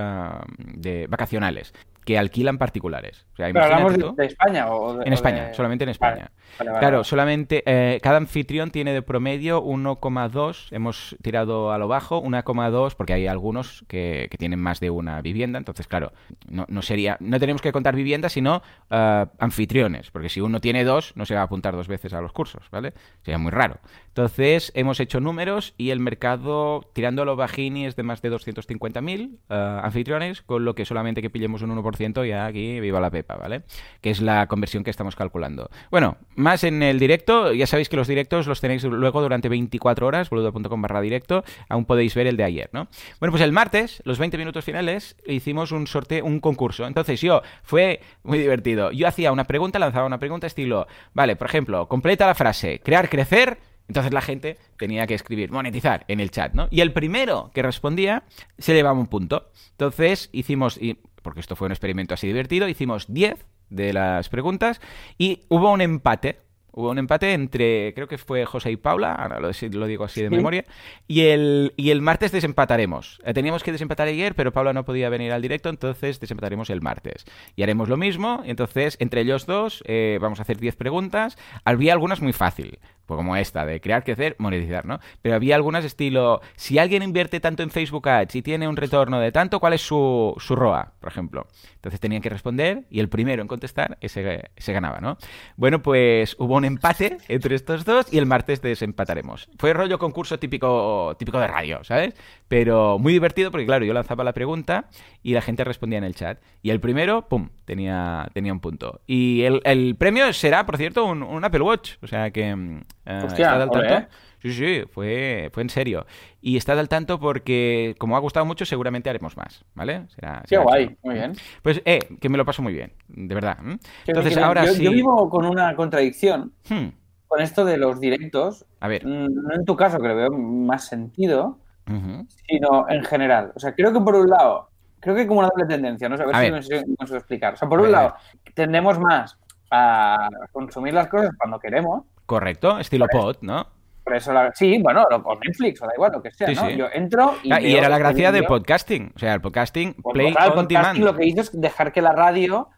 de vacacionales que alquilan particulares. O sea, Pero hablamos de, España o de- en o España, de- solamente en España. vale, vale, Claro, solamente eh, cada anfitrión tiene de promedio 1,2, hemos tirado a lo bajo, 1,2, porque hay algunos que, que tienen más de una vivienda, entonces claro, no, no sería, no tenemos que contar viviendas, sino eh, anfitriones, porque si uno tiene dos, no se va a apuntar dos veces a los cursos, ¿vale? Sería muy raro. Entonces, hemos hecho números y el mercado, tirando a lo bajini, es de más de 250.000 eh, anfitriones, con lo que solamente que pillemos un 1% ya aquí viva la pepa, ¿vale? Que es la conversión que estamos calculando. Bueno, más en el directo, ya sabéis que los directos los tenéis luego durante 24 horas, boludo.com barra directo, aún podéis ver el de ayer, ¿no? Bueno, pues el martes, los 20 minutos finales, hicimos un sorteo, un concurso. Entonces yo, fue muy divertido. Yo hacía una pregunta, lanzaba una pregunta estilo, vale, por ejemplo, completa la frase, crear, crecer, entonces la gente tenía que escribir monetizar en el chat, ¿no? Y el primero que respondía se llevaba un punto. Entonces hicimos, y, porque esto fue un experimento así divertido, hicimos 10 de las preguntas y hubo un empate. Hubo un empate entre, creo que fue José y Paula, ahora lo, lo digo así de Sí. memoria, y el, y el martes desempataremos. Eh, Teníamos que desempatar ayer, pero Paula no podía venir al directo, entonces desempataremos el martes. Y haremos lo mismo, entonces entre ellos dos eh, vamos a hacer 10 preguntas. Había algunas muy fácil, pues como esta, de crear, crecer, monetizar, ¿no? Pero había algunas estilo, si alguien invierte tanto en Facebook Ads y tiene un retorno de tanto, ¿cuál es su, su ROA, por ejemplo? Entonces tenían que responder y el primero en contestar, ese, se ganaba, ¿no? Bueno, pues hubo un empate entre estos dos y el martes desempataremos. Fue rollo concurso típico, típico de radio, ¿sabes? Pero muy divertido porque, claro, yo lanzaba la pregunta y la gente respondía en el chat. Y el primero, ¡pum!, tenía, tenía un punto. Y el, el premio será, por cierto, un, un Apple Watch. O sea que... Eh, Hostia, al tanto. joder. Sí, sí, fue, fue en serio. Y estad al tanto porque, como ha gustado mucho, seguramente haremos más, ¿vale? Será, Qué será guay, muy bien. Pues, eh, que me lo paso muy bien, de verdad. Entonces, que ahora yo, sí. yo vivo con una contradicción Hmm, con esto de los directos, A ver. mm, no en tu caso, que le veo más sentido, Sino en general. O sea, creo que por un lado, creo que hay como una doble tendencia, no sé, a ver A si ver. me consigo explicar. O sea, por A un ver, lado, tendemos más a consumir las cosas cuando queremos. Correcto, estilo pod, ¿no? Por eso, la- sí, bueno, o Netflix, o da igual, lo que sea, Sí, ¿no? sí. Yo entro y. Ah, y era la gracia vídeo. podcasting. O sea, el podcasting, Pues, play el on podcasting demand. lo que hizo es dejar que la radio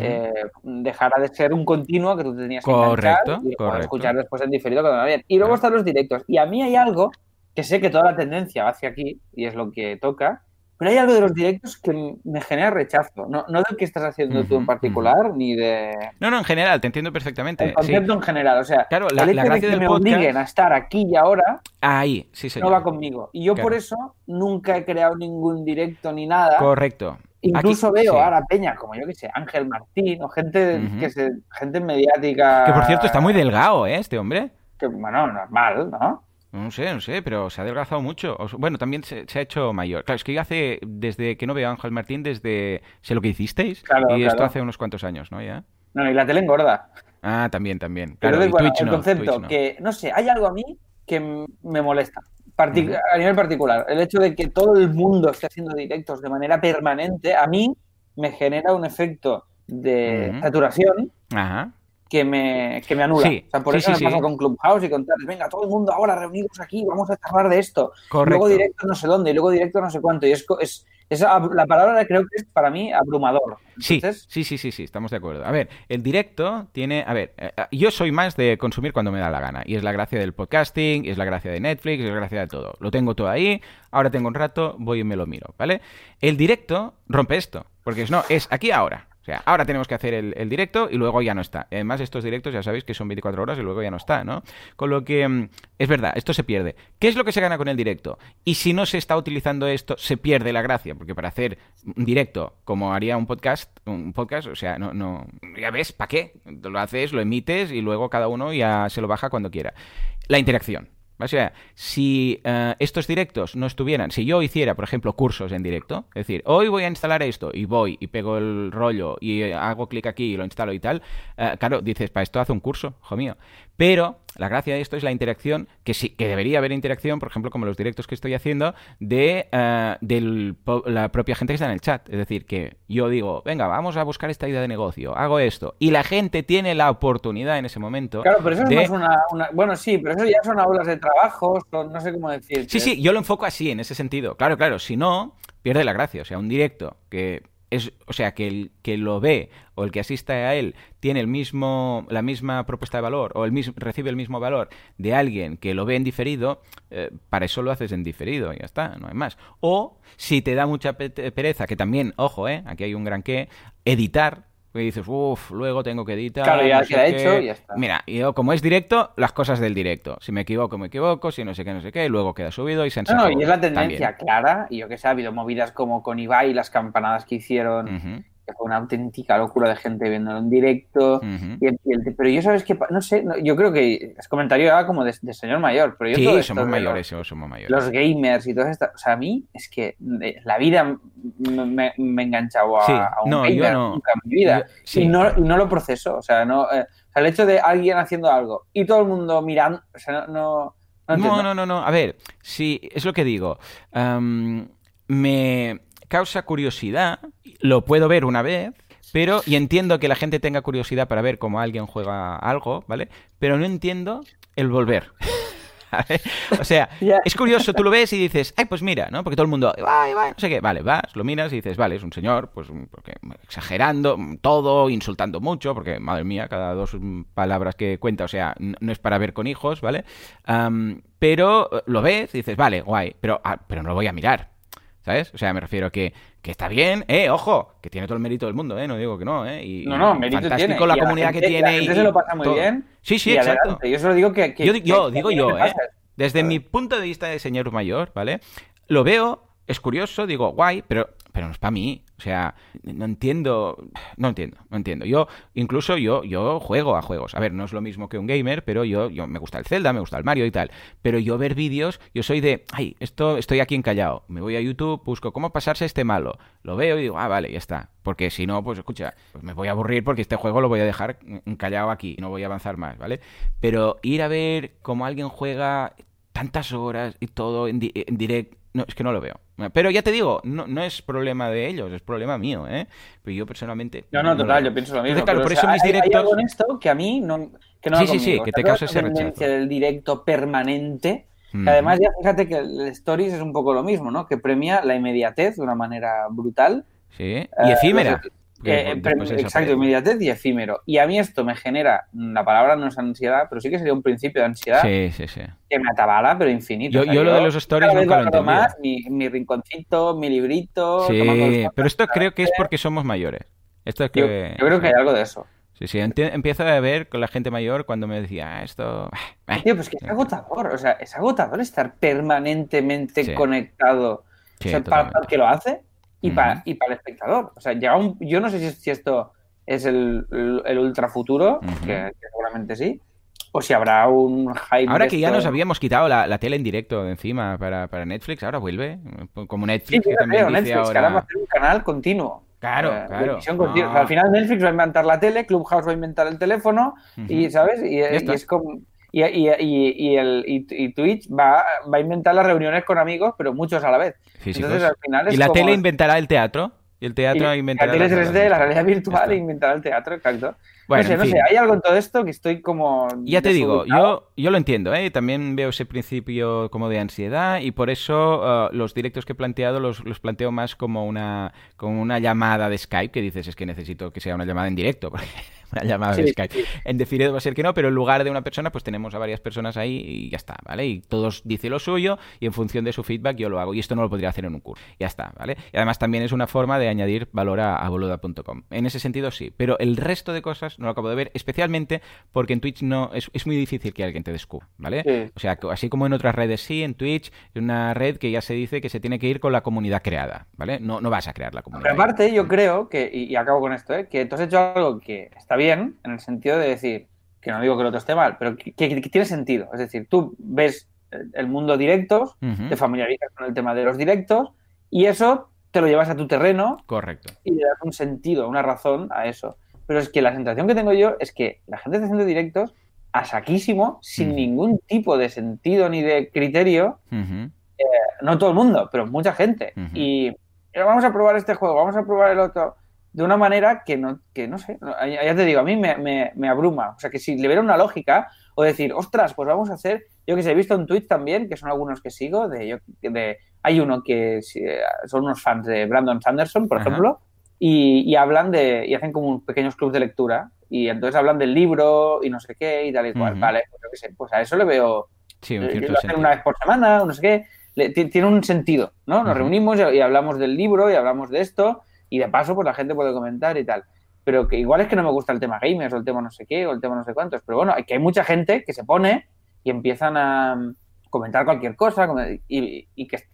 eh, dejara de ser un continuo que tú tenías que Correcto, y correcto. escuchar después en diferido cuando va bien. Y luego Claro. están los directos. Y a mí hay algo que sé que toda la tendencia va hacia aquí y es lo que toca, pero hay algo de los directos que me genera rechazo. No, no del que estás haciendo tú Ujú, en particular, ni de No, no, en general, te entiendo perfectamente. el sí. concepto en general. O sea, Claro, la- el hecho la de gracia que del me podcast- obliguen a estar aquí y ahora Ahí, sí, señor. no va conmigo. Y yo Claro. por eso nunca he creado ningún directo ni nada. Correcto. Incluso Aquí- veo sí. ahora Peña, como yo que sé, Ángel Martín o gente Ujú. que se, gente mediática. Que por cierto está muy delgado, ¿eh? Este hombre. que, bueno, normal, ¿no? No sé, no sé, pero se ha adelgazado mucho. Bueno, también se, se ha hecho mayor. Claro, es que yo hace, desde que no veo a Ángel Martín, desde sé lo que hicisteis. Claro, y esto hace unos cuantos años, ¿no? Ya. No, y la tele engorda. Ah, también, también. Pero Claro, de- y Twitch el concepto, Twitch que, no sé, hay algo a mí que me molesta. Partic-. A nivel particular, el hecho de que todo el mundo esté haciendo directos de manera permanente, a mí me genera un efecto de saturación Ajá. Que me, que me anula. Sí, o sea, por sí, eso sí, me pasa con Clubhouse y con tales. Venga, todo el mundo ahora reunidos aquí, vamos a charlar de esto. Y Correcto. Luego directo no sé dónde, y luego directo no sé cuánto. Y es, es, la palabra creo que es para mí abrumador. Sí, Entonces, sí, sí, sí, sí, estamos de acuerdo. A ver, el directo tiene, a ver, eh, yo soy más de consumir cuando me da la gana y es la gracia del podcasting, es la gracia de Netflix, es la gracia de todo. Lo tengo todo ahí, ahora tengo un rato, voy y me lo miro, ¿vale? El directo rompe esto, porque es no, es aquí ahora. Ahora tenemos que hacer el, el directo y luego ya no está. Además, estos directos ya sabéis que son 24 horas y luego ya no está, ¿no? Con lo que mm, es verdad, esto se pierde. ¿Qué es lo que se gana con el directo? Y si no se está utilizando esto, se pierde la gracia, porque para hacer un directo como haría un podcast, un podcast, o sea, no, no, ya ves, ¿para qué? Lo haces, lo emites y luego cada uno ya se lo baja cuando quiera. La interacción. Sea, si eh, estos directos no estuvieran, si yo hiciera, por ejemplo, cursos en directo, es decir, hoy voy a instalar esto y voy y pego el rollo y hago clic aquí y lo instalo y tal, eh, claro, dices, para esto hace un curso, hijo mío. Pero la gracia de esto es la interacción, que sí, que debería haber interacción, por ejemplo, como los directos que estoy haciendo, de eh, del la propia gente que está en el chat. Es decir, que yo digo, venga, vamos a buscar esta idea de negocio, hago esto, y la gente tiene la oportunidad en ese momento. claro, pero eso es de- más una, una- Bueno, sí, pero eso ya son aulas de trabajo, son- no sé cómo decir. Sí, sí, yo lo enfoco así, en ese sentido. Claro, claro, si no, pierde la gracia. O sea, un directo que es, o sea, que el que lo ve o el que asista a él tiene el mismo, la misma propuesta de valor o el mismo, recibe el mismo valor de alguien que lo ve en diferido, eh, para eso lo haces en diferido, y ya está, no hay más. O si te da mucha pe- pereza, que también, ojo, eh, aquí hay un gran que, editar. Y dices, uff, luego tengo que editar. Claro, ya no sé queda qué". hecho y ya está. Mira, yo como es directo, las cosas del directo. Si me equivoco, me equivoco, si no sé qué, no sé qué, y luego queda subido y se No, no, y es la tendencia También. clara, y yo que sé, ha habido movidas como con Ibai, las campanadas que hicieron, que fue una auténtica locura de gente viéndolo en directo. ujú. Y el- y el- pero yo sabes que, no sé, no, yo creo que es comentario ya como de, de señor mayor, pero yo todo Sí, esto somos mayores, sí, somos mayores. Los, los gamers y todas estas, o sea, a mí es que eh, la vida me, me, enganchado a, Sí, a un no, yo gamer no. nunca en mi vida. Yo- sí. y, no, y no lo proceso, o sea, no, eh, o sea, el hecho de alguien haciendo algo y todo el mundo mirando, o sea, no, no, no. No, no, no. A ver, sí, es lo que digo. Me causa curiosidad, lo puedo ver una vez, pero, y entiendo que la gente tenga curiosidad para ver cómo alguien juega algo, ¿vale? Pero no entiendo el volver. O sea, es curioso, tú lo ves y dices, ay, pues mira, ¿no? Porque todo el mundo, ay, no sé qué, vale, vas, lo miras y dices, vale, es un señor, pues porque, exagerando todo, insultando mucho, porque, madre mía, cada dos palabras que cuenta, o sea, no es para ver con hijos, ¿vale? pero lo ves y dices, vale, guay, pero, ah, pero no lo voy a mirar. ¿Sabes? O sea, me refiero a que, que está bien, eh, ojo, que tiene todo el mérito del mundo, eh, no digo que no, eh. Y, no, no, mérito fantástico la comunidad que tiene. y, se lo pasa muy bien. Sí, sí, exacto. Yo solo digo que. yo, digo yo, eh. Desde mi punto de vista de señor mayor, ¿vale? Lo veo, es curioso, digo, guay, pero pero no es para mí. O sea, no entiendo, no entiendo, no entiendo. Yo, incluso yo, yo juego a juegos. A ver, no es lo mismo que un gamer, pero yo, yo me gusta el Zelda, me gusta el Mario y tal. Pero yo ver vídeos, yo soy de, ay, esto estoy aquí encallado. Me voy a YouTube, busco cómo pasarse este malo. Lo veo y digo, ah, vale, ya está. Porque si no, pues escucha, pues me voy a aburrir porque este juego lo voy a dejar encallado aquí no voy a avanzar más, ¿vale? Pero ir a ver cómo alguien juega tantas horas y todo en, en direct, no, es que no lo veo. Pero ya te digo, no, no es problema de ellos, es problema mío, ¿eh? Pero yo personalmente... No, no, total, yo pienso lo mismo. claro, por eso mis directos... Hay algo en esto que a mí no... Que no sí, sí, sí, que te causa ese rechazo. del directo permanente... Que además, ya fíjate que el Stories es un poco lo mismo, ¿no? Que premia la inmediatez de una manera brutal. Sí, y efímera. Eh, eh, exacto, inmediatez y efímero. Y a mí esto me genera, la palabra no es ansiedad, pero sí que sería un principio de ansiedad. Sí, sí, sí. Que me atabala, pero infinito. Yo, lo de los stories nunca lo más, mi, mi, rinconcito, mi librito. Sí, pero esto creo que es porque somos mayores. Esto es que... yo, creo que hay algo de eso. Sí, sí, empiezo a ver con la gente mayor cuando me decía, ah, esto... Tío, pues que es agotador, o sea, es agotador estar permanentemente conectado. o sea, para el que lo hace, y, para, y para el espectador. O sea, ya yo no sé si, esto es el, el, ultra futuro, que, seguramente sí, o si habrá un hype. Ahora que ya nos habíamos quitado la, tele en directo de encima para, para, Netflix, ahora vuelve, como Netflix, que también dice Netflix, ahora... va a hacer un canal continuo. Claro, eh, claro. al final Netflix va a inventar la tele, Clubhouse va a inventar el teléfono, y ¿sabes? y es como y, y, y, el, y, Twitch va, va, a inventar las reuniones con amigos, pero muchos a la vez. Entonces, al final ¿Y la tele inventará el teatro? Y el teatro inventará. La tele 3D, la realidad virtual, inventará el teatro, exacto. Bueno, no sé, no sé, hay algo en todo esto que estoy como... Ya te digo, yo, yo lo entiendo, ¿eh? También veo ese principio como de ansiedad y por eso uh, los directos que he planteado los, los, planteo más como una, como una llamada de Skype, que dices, es que necesito que sea una llamada en directo, porque una llamada de Skype. En definido va a ser que no, pero en lugar de una persona, pues tenemos a varias personas ahí y ya está, ¿vale? Y todos dicen lo suyo y en función de su feedback yo lo hago. Y esto no lo podría hacer en un curso. Ya está, ¿vale? Y además también es una forma de añadir valor a, boluda.com. En ese sentido sí, pero el resto de cosas no lo acabo de ver, especialmente porque en Twitch no es, muy difícil que alguien te descubra, ¿vale? O sea, así como en otras redes sí, en Twitch es una red que ya se dice que se tiene que ir con la comunidad creada, ¿vale? No, no vas a crear la comunidad. Pero aparte, yo creo que, y, acabo con esto, ¿eh? que tú has hecho algo que está bien, en el sentido de decir, que no digo que el otro esté mal, pero que, tiene sentido. Es decir, tú ves el mundo directos, te familiarizas con el tema de los directos y eso te lo llevas a tu terreno. Correcto. Y le das un sentido, una razón a eso. Pero es que la sensación que tengo yo es que la gente está haciendo directos a saquísimo, sin ningún tipo de sentido ni de criterio. Eh, no todo el mundo, pero mucha gente. Y vamos a probar este juego, vamos a probar el otro de una manera que no, que no sé, ya te digo, a mí me, me, abruma. O sea, que si le viera una lógica o decir, ostras, pues vamos a hacer, yo que sé, he visto un tweet también, que son algunos que sigo, de, yo, de hay uno que son unos fans de Brandon Sanderson, por ejemplo, y, hablan de, y hacen como pequeños clubs de lectura, y entonces hablan del libro y no sé qué y tal y cual, vale, pues, sé, pues a eso le veo, sí, un eh, una vez por semana, no sé qué, tiene un sentido, ¿no? Nos reunimos y hablamos del libro y hablamos de esto, y de paso, pues la gente puede comentar y tal. Pero que igual es que no me gusta el tema gamers o el tema no sé qué o el tema no sé cuántos. Pero bueno, que hay mucha gente que se pone y empiezan a mm, comentar cualquier cosa y, que,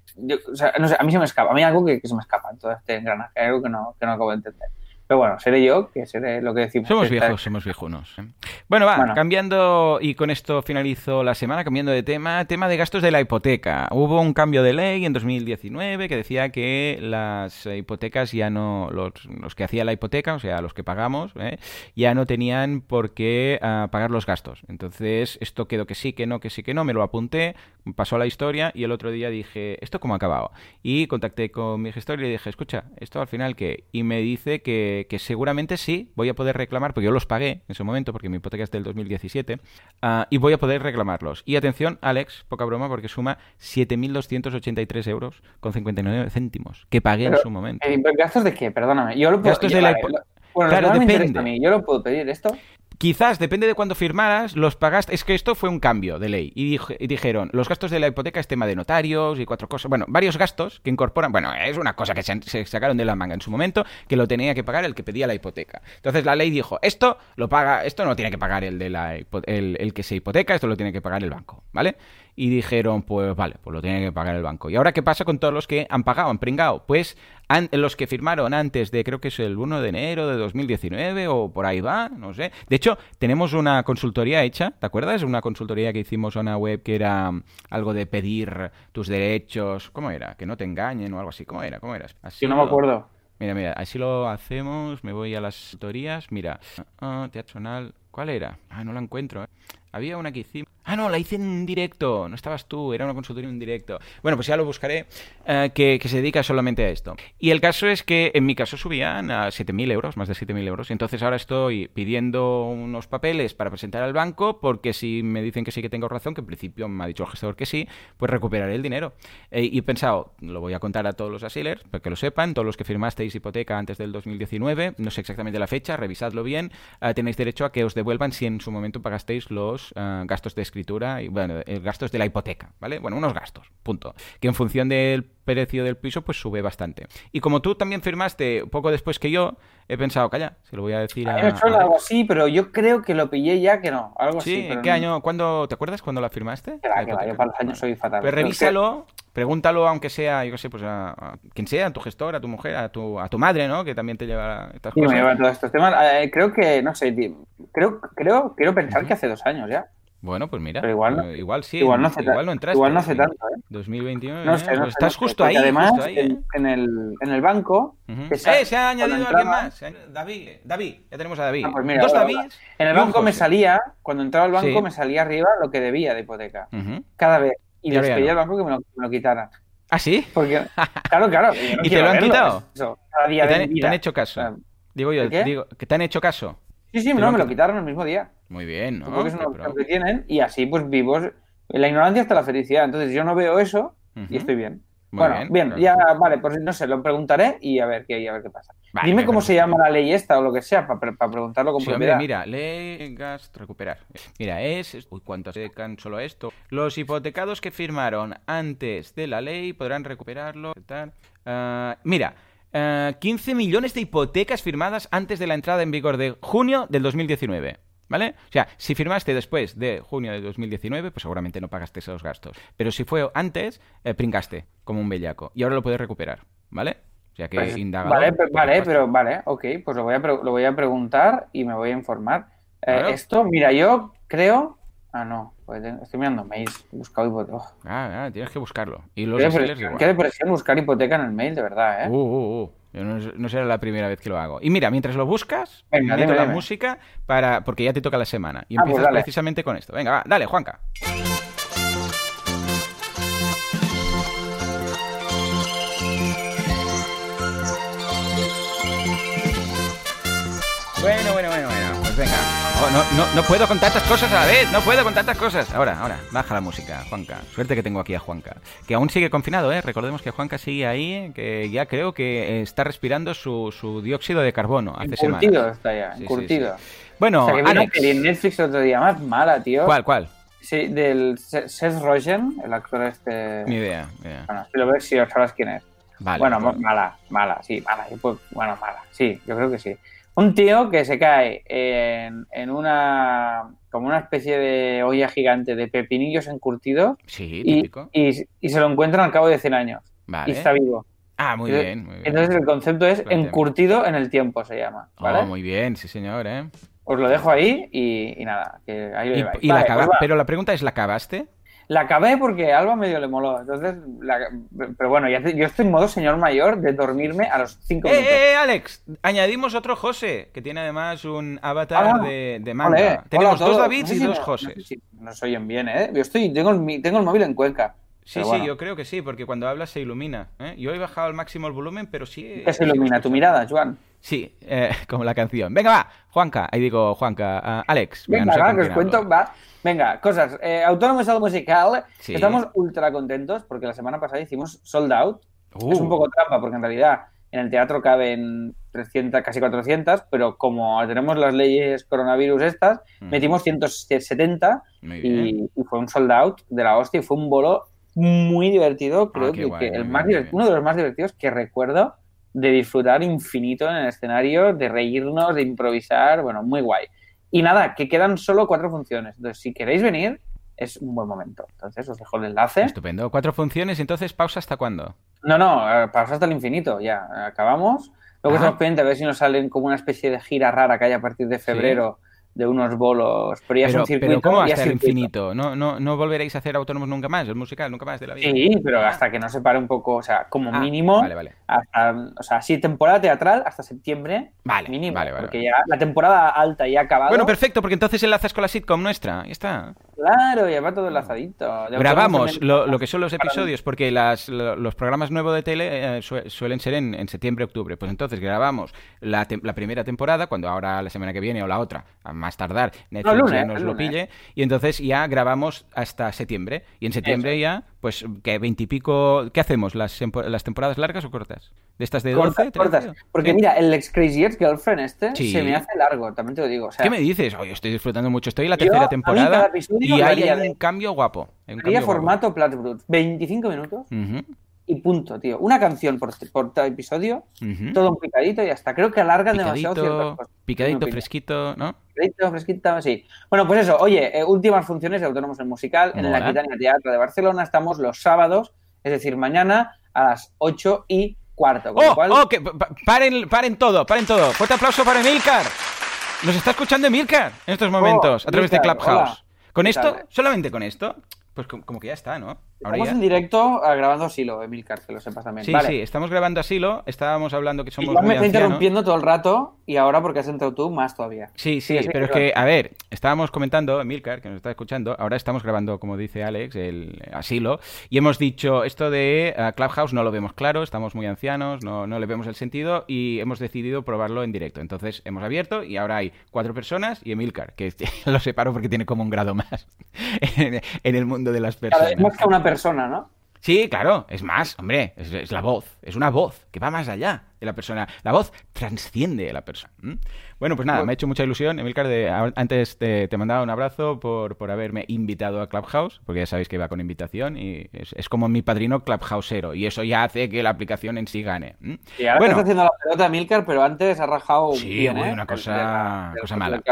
o sea, no sé, a mí se me escapa, a mí hay algo que, se me escapa en todo este engranaje, algo que no, que no acabo de entender. Pero bueno, seré yo, que seré lo que decimos. Somos viejos, somos viejunos. ¿eh? Bueno, va, cambiando, y con esto finalizo la semana, cambiando de tema, tema de gastos de la hipoteca. Hubo un cambio de ley en 2019 que decía que las hipotecas ya no, los, que hacía la hipoteca, o sea, los que pagamos, ¿eh? ya no tenían por qué ah, pagar los gastos. Entonces, esto quedó que sí, que no, que sí, que no, me lo apunté, pasó la historia y el otro día dije, ¿esto cómo ha acabado? Y contacté con mi gestor y le dije, escucha, ¿esto al final qué? Y me dice que, que seguramente sí voy a poder reclamar, porque yo los pagué en ese momento, porque mi hipoteca hipotecas del 2017 ah, y voy a poder reclamarlos. Y atención, Alex, poca broma, porque suma 7.283 euros con 59 céntimos que pagué en su momento. Eh, ¿Gastos de qué? Perdóname. Yo lo puedo, Gastos de la bueno, claro, depende. A mí. ¿Yo lo puedo pedir esto? Quizás, depende de cuándo firmaras, los pagaste. Es que esto fue un cambio de ley. Y, dijeron, los gastos de la hipoteca es tema de notarios y cuatro cosas. Bueno, varios gastos que incorporan. Bueno, es una cosa que se, sacaron de la manga en su momento, que lo tenía que pagar el que pedía la hipoteca. Entonces la ley dijo, esto lo paga, esto no lo tiene que pagar el de la el, el que se hipoteca, esto lo tiene que pagar el banco, ¿vale? y dijeron, pues vale, pues lo tiene que pagar el banco. ¿Y ahora qué pasa con todos los que han pagado, han pringado? Pues los que firmaron antes de, creo que es el 1 de enero de 2019 o por ahí va, no sé. De hecho, tenemos una consultoría hecha, ¿te acuerdas? Una consultoría que hicimos a una web que era algo de pedir tus derechos, ¿cómo era? Que no te engañen o algo así, ¿cómo era? ¿Cómo era? Así Yo no me acuerdo. Mira, mira, así lo hacemos, me voy a las consultorías, mira, uh, ¿cuál era? Ah, no la encuentro, ¿eh? Había una que hicimos. Ah, no, la hice en directo. No estabas tú, era una consultoría en directo. Bueno, pues ya lo buscaré, eh, que, se dedica solamente a esto. Y el caso es que en mi caso subían a 7.000 euros, más de 7.000 euros. Entonces ahora estoy pidiendo unos papeles para presentar al banco, porque si me dicen que sí que tengo razón, que en principio me ha dicho el gestor que sí, pues recuperaré el dinero. Eh, y he pensado, lo voy a contar a todos los asilers, para que lo sepan, todos los que firmasteis hipoteca antes del 2019, no sé exactamente la fecha, revisadlo bien, eh, tenéis derecho a que os devuelvan si en su momento pagasteis los gastos de escritura y, bueno, gastos de la hipoteca, ¿vale? Bueno, unos gastos, punto. Que en función del precio del piso, pues sube bastante. Y como tú también firmaste poco después que yo, he pensado, calla, se lo voy a decir a... He algo así, pero yo creo que lo pillé ya que no, algo sí, así. ¿en qué año, cuándo, te acuerdas cuando la firmaste? Que va, que va, yo para los años soy fatal. Pero revísalo, pregúntalo, aunque sea, yo qué sé, pues a, quien sea, a tu gestor, a tu mujer, a tu, a tu madre, ¿no? Que también te lleva estas cosas. me lleva todos estos temas. Eh, creo que, no sé, creo, creo, quiero pensar que hace dos años ya. Bueno, pues mira, igual, eh, igual sí, igual no, hace igual no entraste. Igual no hace tanto, ¿eh? 2021, no sé, ¿eh? no pues estás justo ahí. Además, justo ahí, en, en, el, en el banco. Uh -huh. ¡Eh! Se ha añadido alguien más. David, David, ya tenemos a David. Ah, pues mira, Dos David. En el banco me salía, cuando entraba al banco, sí. me salía arriba lo que debía de hipoteca. Uh -huh. Cada vez. Y les pedía al banco que me lo, me lo quitaran. ¿Ah, sí? Porque, claro, claro. No ¿Y te lo han verlo, quitado? Eso, cada día ¿Te, han, vida. ¿Te han hecho caso? Digo yo, digo, que te han hecho caso. Sí, sí, no, me lo quitaron el mismo día. Muy bien, ¿no? Porque es una opción que tienen y así pues vivos. En la ignorancia está la felicidad. Entonces yo no veo eso y uh -huh. estoy bien. Muy bueno, bien, bien, claro. ya, vale, pues no sé, lo preguntaré y a ver qué, a ver qué pasa. Vale, Dime me cómo se llama la ley esta o lo que sea para preguntarlo con Sí, hombre, propiedad. mira, ley gas recuperar. Mira, es. Uy, ¿cuántos dedican solo a esto? Los hipotecados que firmaron antes de la ley podrán recuperarlo. Tal. Ah, mira, ah, 15 millones de hipotecas firmadas antes de la entrada en vigor de junio del 2019. ¿Vale? O sea, si firmaste después de junio de 2019, pues seguramente no pagaste esos gastos. Pero si fue antes, eh, pringaste como un bellaco. Y ahora lo puedes recuperar. ¿Vale? O sea que Pues, indaga. vale, pero, vale, pero vale, ok, pues lo voy a, lo voy a preguntar y me voy a informar. Eh, Claro. esto, mira, yo creo. Ah, no, pues tengo- estoy mirando mails, buscado hipoteca. Oh, Ah, ah, tienes que buscarlo. Y los qué, depresión, igual. qué depresión buscar hipoteca en el mail, de verdad, ¿eh? Uh, uh, uh. Yo no, no será la primera vez que lo hago. Y mira, mientras lo buscas, Venga, meto dime, la dime. música para porque ya te toca la semana. Y Ah, pues empiezas precisamente con esto. Venga, va, dale, Juanca. No, no, no puedo con tantas cosas a la vez. No puedo con tantas cosas. Ahora, ahora. Baja la música, Juanca. Suerte que tengo aquí a Juanca. Que aún sigue confinado, ¿eh? Recordemos que Juanca sigue ahí. Que ya creo que está respirando su, su dióxido de carbono hace Encurtido semanas. está ya, Sí, sí, encurtido. Bueno, o sea, que Alex. peli en Netflix el otro día más mala, tío. ¿Cuál, cuál? Sí, del Se- Seth Rogen, el actor este. Ni idea. idea. Bueno, si lo ves, sí, sabrás quién es. Vale. bueno, pues- mala, mala, sí, mala. bueno, mala, sí, yo creo que sí. Un tío que se cae en, en una. como una especie de olla gigante de pepinillos encurtidos Sí, y, y, y se lo encuentran al cabo de 100 años. Vale. Y está vivo. Ah, muy Entonces- bien, muy bien. Entonces el concepto es Planteame. encurtido en el tiempo, se llama. ¿vale? Oh, muy bien, sí, señor, ¿eh? Os lo dejo ahí y, y nada, que ahí lo Y, la Vale, pues. Pero la pregunta es, ¿la acabaste? La acabé porque a Alba medio le moló. Entonces, la- pero bueno, ya te- yo estoy en modo señor mayor de dormirme a los 5 ¡Eh, minutos. eh, eh, Alex! Añadimos otro José, que tiene además un avatar Ah, de, de manga. Tenemos hola dos. Davids No sé y dos no- Josés. No sé si nos oyen bien, ¿eh? Yo estoy, tengo el, tengo el móvil en Cuenca. Sí, Pero sí, bueno. yo creo que sí, porque cuando hablas se ilumina. ¿eh? Yo he bajado al máximo el volumen, pero sí... ¿Qué se ilumina? ¿Tu mirada, Joan? Sí, eh, como la canción. Venga, va, Juanca, ahí digo Juanca, uh, Alex. Venga, va, que os cuento, va. Venga, cosas. Eh, Autónomo es algo musical. Sí. Estamos ultra contentos porque la semana pasada hicimos sold out. Uh, Es un poco trampa porque en realidad en el teatro caben 300, casi 400, pero como tenemos las leyes coronavirus estas, mm, metimos 170 Muy bien. y, y fue un sold out de la hostia y fue un bolo muy divertido. Creo Ah, qué que, guay, que muy el más uno de los más divertidos que recuerdo de disfrutar infinito en el escenario, de reírnos, de improvisar, bueno, muy guay. Y nada, que quedan solo cuatro funciones. Entonces, si queréis venir, es un buen momento. Entonces, os dejo el enlace. Estupendo. Cuatro funciones, entonces pausa hasta cuándo? No, no, eh, pausa hasta el infinito, ya, acabamos. Luego Ah. estamos pendientes a ver si nos salen como una especie de gira rara que hay a partir de febrero de unos bolos, pero ya es un circuito. pero ¿cómo hasta el infinito? ¿No, no, ¿No volveréis a hacer autónomos nunca más? El musical, nunca más de la vida. Sí, pero hasta que no se pare un poco, o sea, como Ah, mínimo, Vale, vale. hasta, o sea, sí, temporada teatral hasta septiembre, Vale, mínimo, vale, vale, porque ya la temporada alta ya ha acabado. Bueno, perfecto, porque entonces enlazas con la sitcom nuestra. Ya está. Claro, ya va todo enlazadito. Grabamos lo, lo que son los episodios, porque las, lo- los programas nuevos de tele eh, sue- suelen ser en, en septiembre, octubre. Pues entonces grabamos la, tem- la primera temporada, cuando ahora la semana que viene o la otra, a más tardar, Netflix lunes, ya nos lo lunes. pille, y entonces ya grabamos hasta septiembre. Y en septiembre ya, pues, que veintipico... ¿Qué hacemos? ¿Las, ¿Las temporadas largas o cortas? ¿De estas de 12? Cortas, 13? cortas. Porque ¿Sí? mira, el ex Crazy Ex Girlfriend este Sí. se me hace largo, también te lo digo. O sea, ¿Qué me dices? Oye, estoy disfrutando mucho. Estoy en la Yo, tercera temporada y hay un de- cambio guapo. un guapo. formato Bruts, 25 minutos Ujú, y punto, tío. Una canción por, por cada episodio, todo un picadito y hasta. Creo que alargan demasiado ciertas Picadito, cosas. picadito, fresquito, ¿no? Fresquito, fresquito, sí. Bueno, pues eso, oye, eh, últimas funciones de Autónomos en Musical en la Aquitania Teatro de Barcelona. Estamos los sábados, es decir, mañana a las 8 y cuarto. Con lo ¡Oh! cual, ¡Oh! Que, pa- paren, paren todo, paren todo. Fuerte aplauso para Emilcar. Nos está escuchando Emilcar en estos momentos, a través de Oh, Clubhouse. hola. ¿Con ¿Qué esto? ¿Solamente con esto? Pues com- como que ya está, ¿no? Ahora estamos ya. en directo ah, grabando Silo, Emilcar, que lo sepas también. Sí, vale. sí, estamos grabando asilo. Estábamos hablando que Y somos muy me está interrumpiendo todo el rato y ahora porque has entrado tú más todavía. Sí, sí, Sí, pero es que, a ver, estábamos comentando, Emilcar, que nos está escuchando, ahora estamos grabando, como dice Alex, el asilo, y hemos dicho esto de eh, Clubhouse no lo vemos claro, estamos muy ancianos, no, no le vemos el sentido, y hemos decidido probarlo en directo. Entonces hemos abierto y ahora hay cuatro personas y Emilcar, que lo separo porque tiene como un grado más en, en el mundo de las Claro, personas. es más que una persona, ¿no? Sí, claro, es más, hombre, es, es la voz, es una voz que va más allá de la persona. La voz transciende a la persona. Bueno, pues nada, Bueno. me ha hecho mucha ilusión, Emilcar, de, antes te, te mandaba un abrazo por, por haberme invitado a Clubhouse, porque ya sabéis que iba con invitación y es, es como mi padrino Clubhouseero, y eso ya hace que la aplicación en sí gane. ¿m? Y ahora Bueno. te está haciendo la pelota Milcar, pero antes ha rajado Sí, bien, ¿eh? una cosa- De de mala.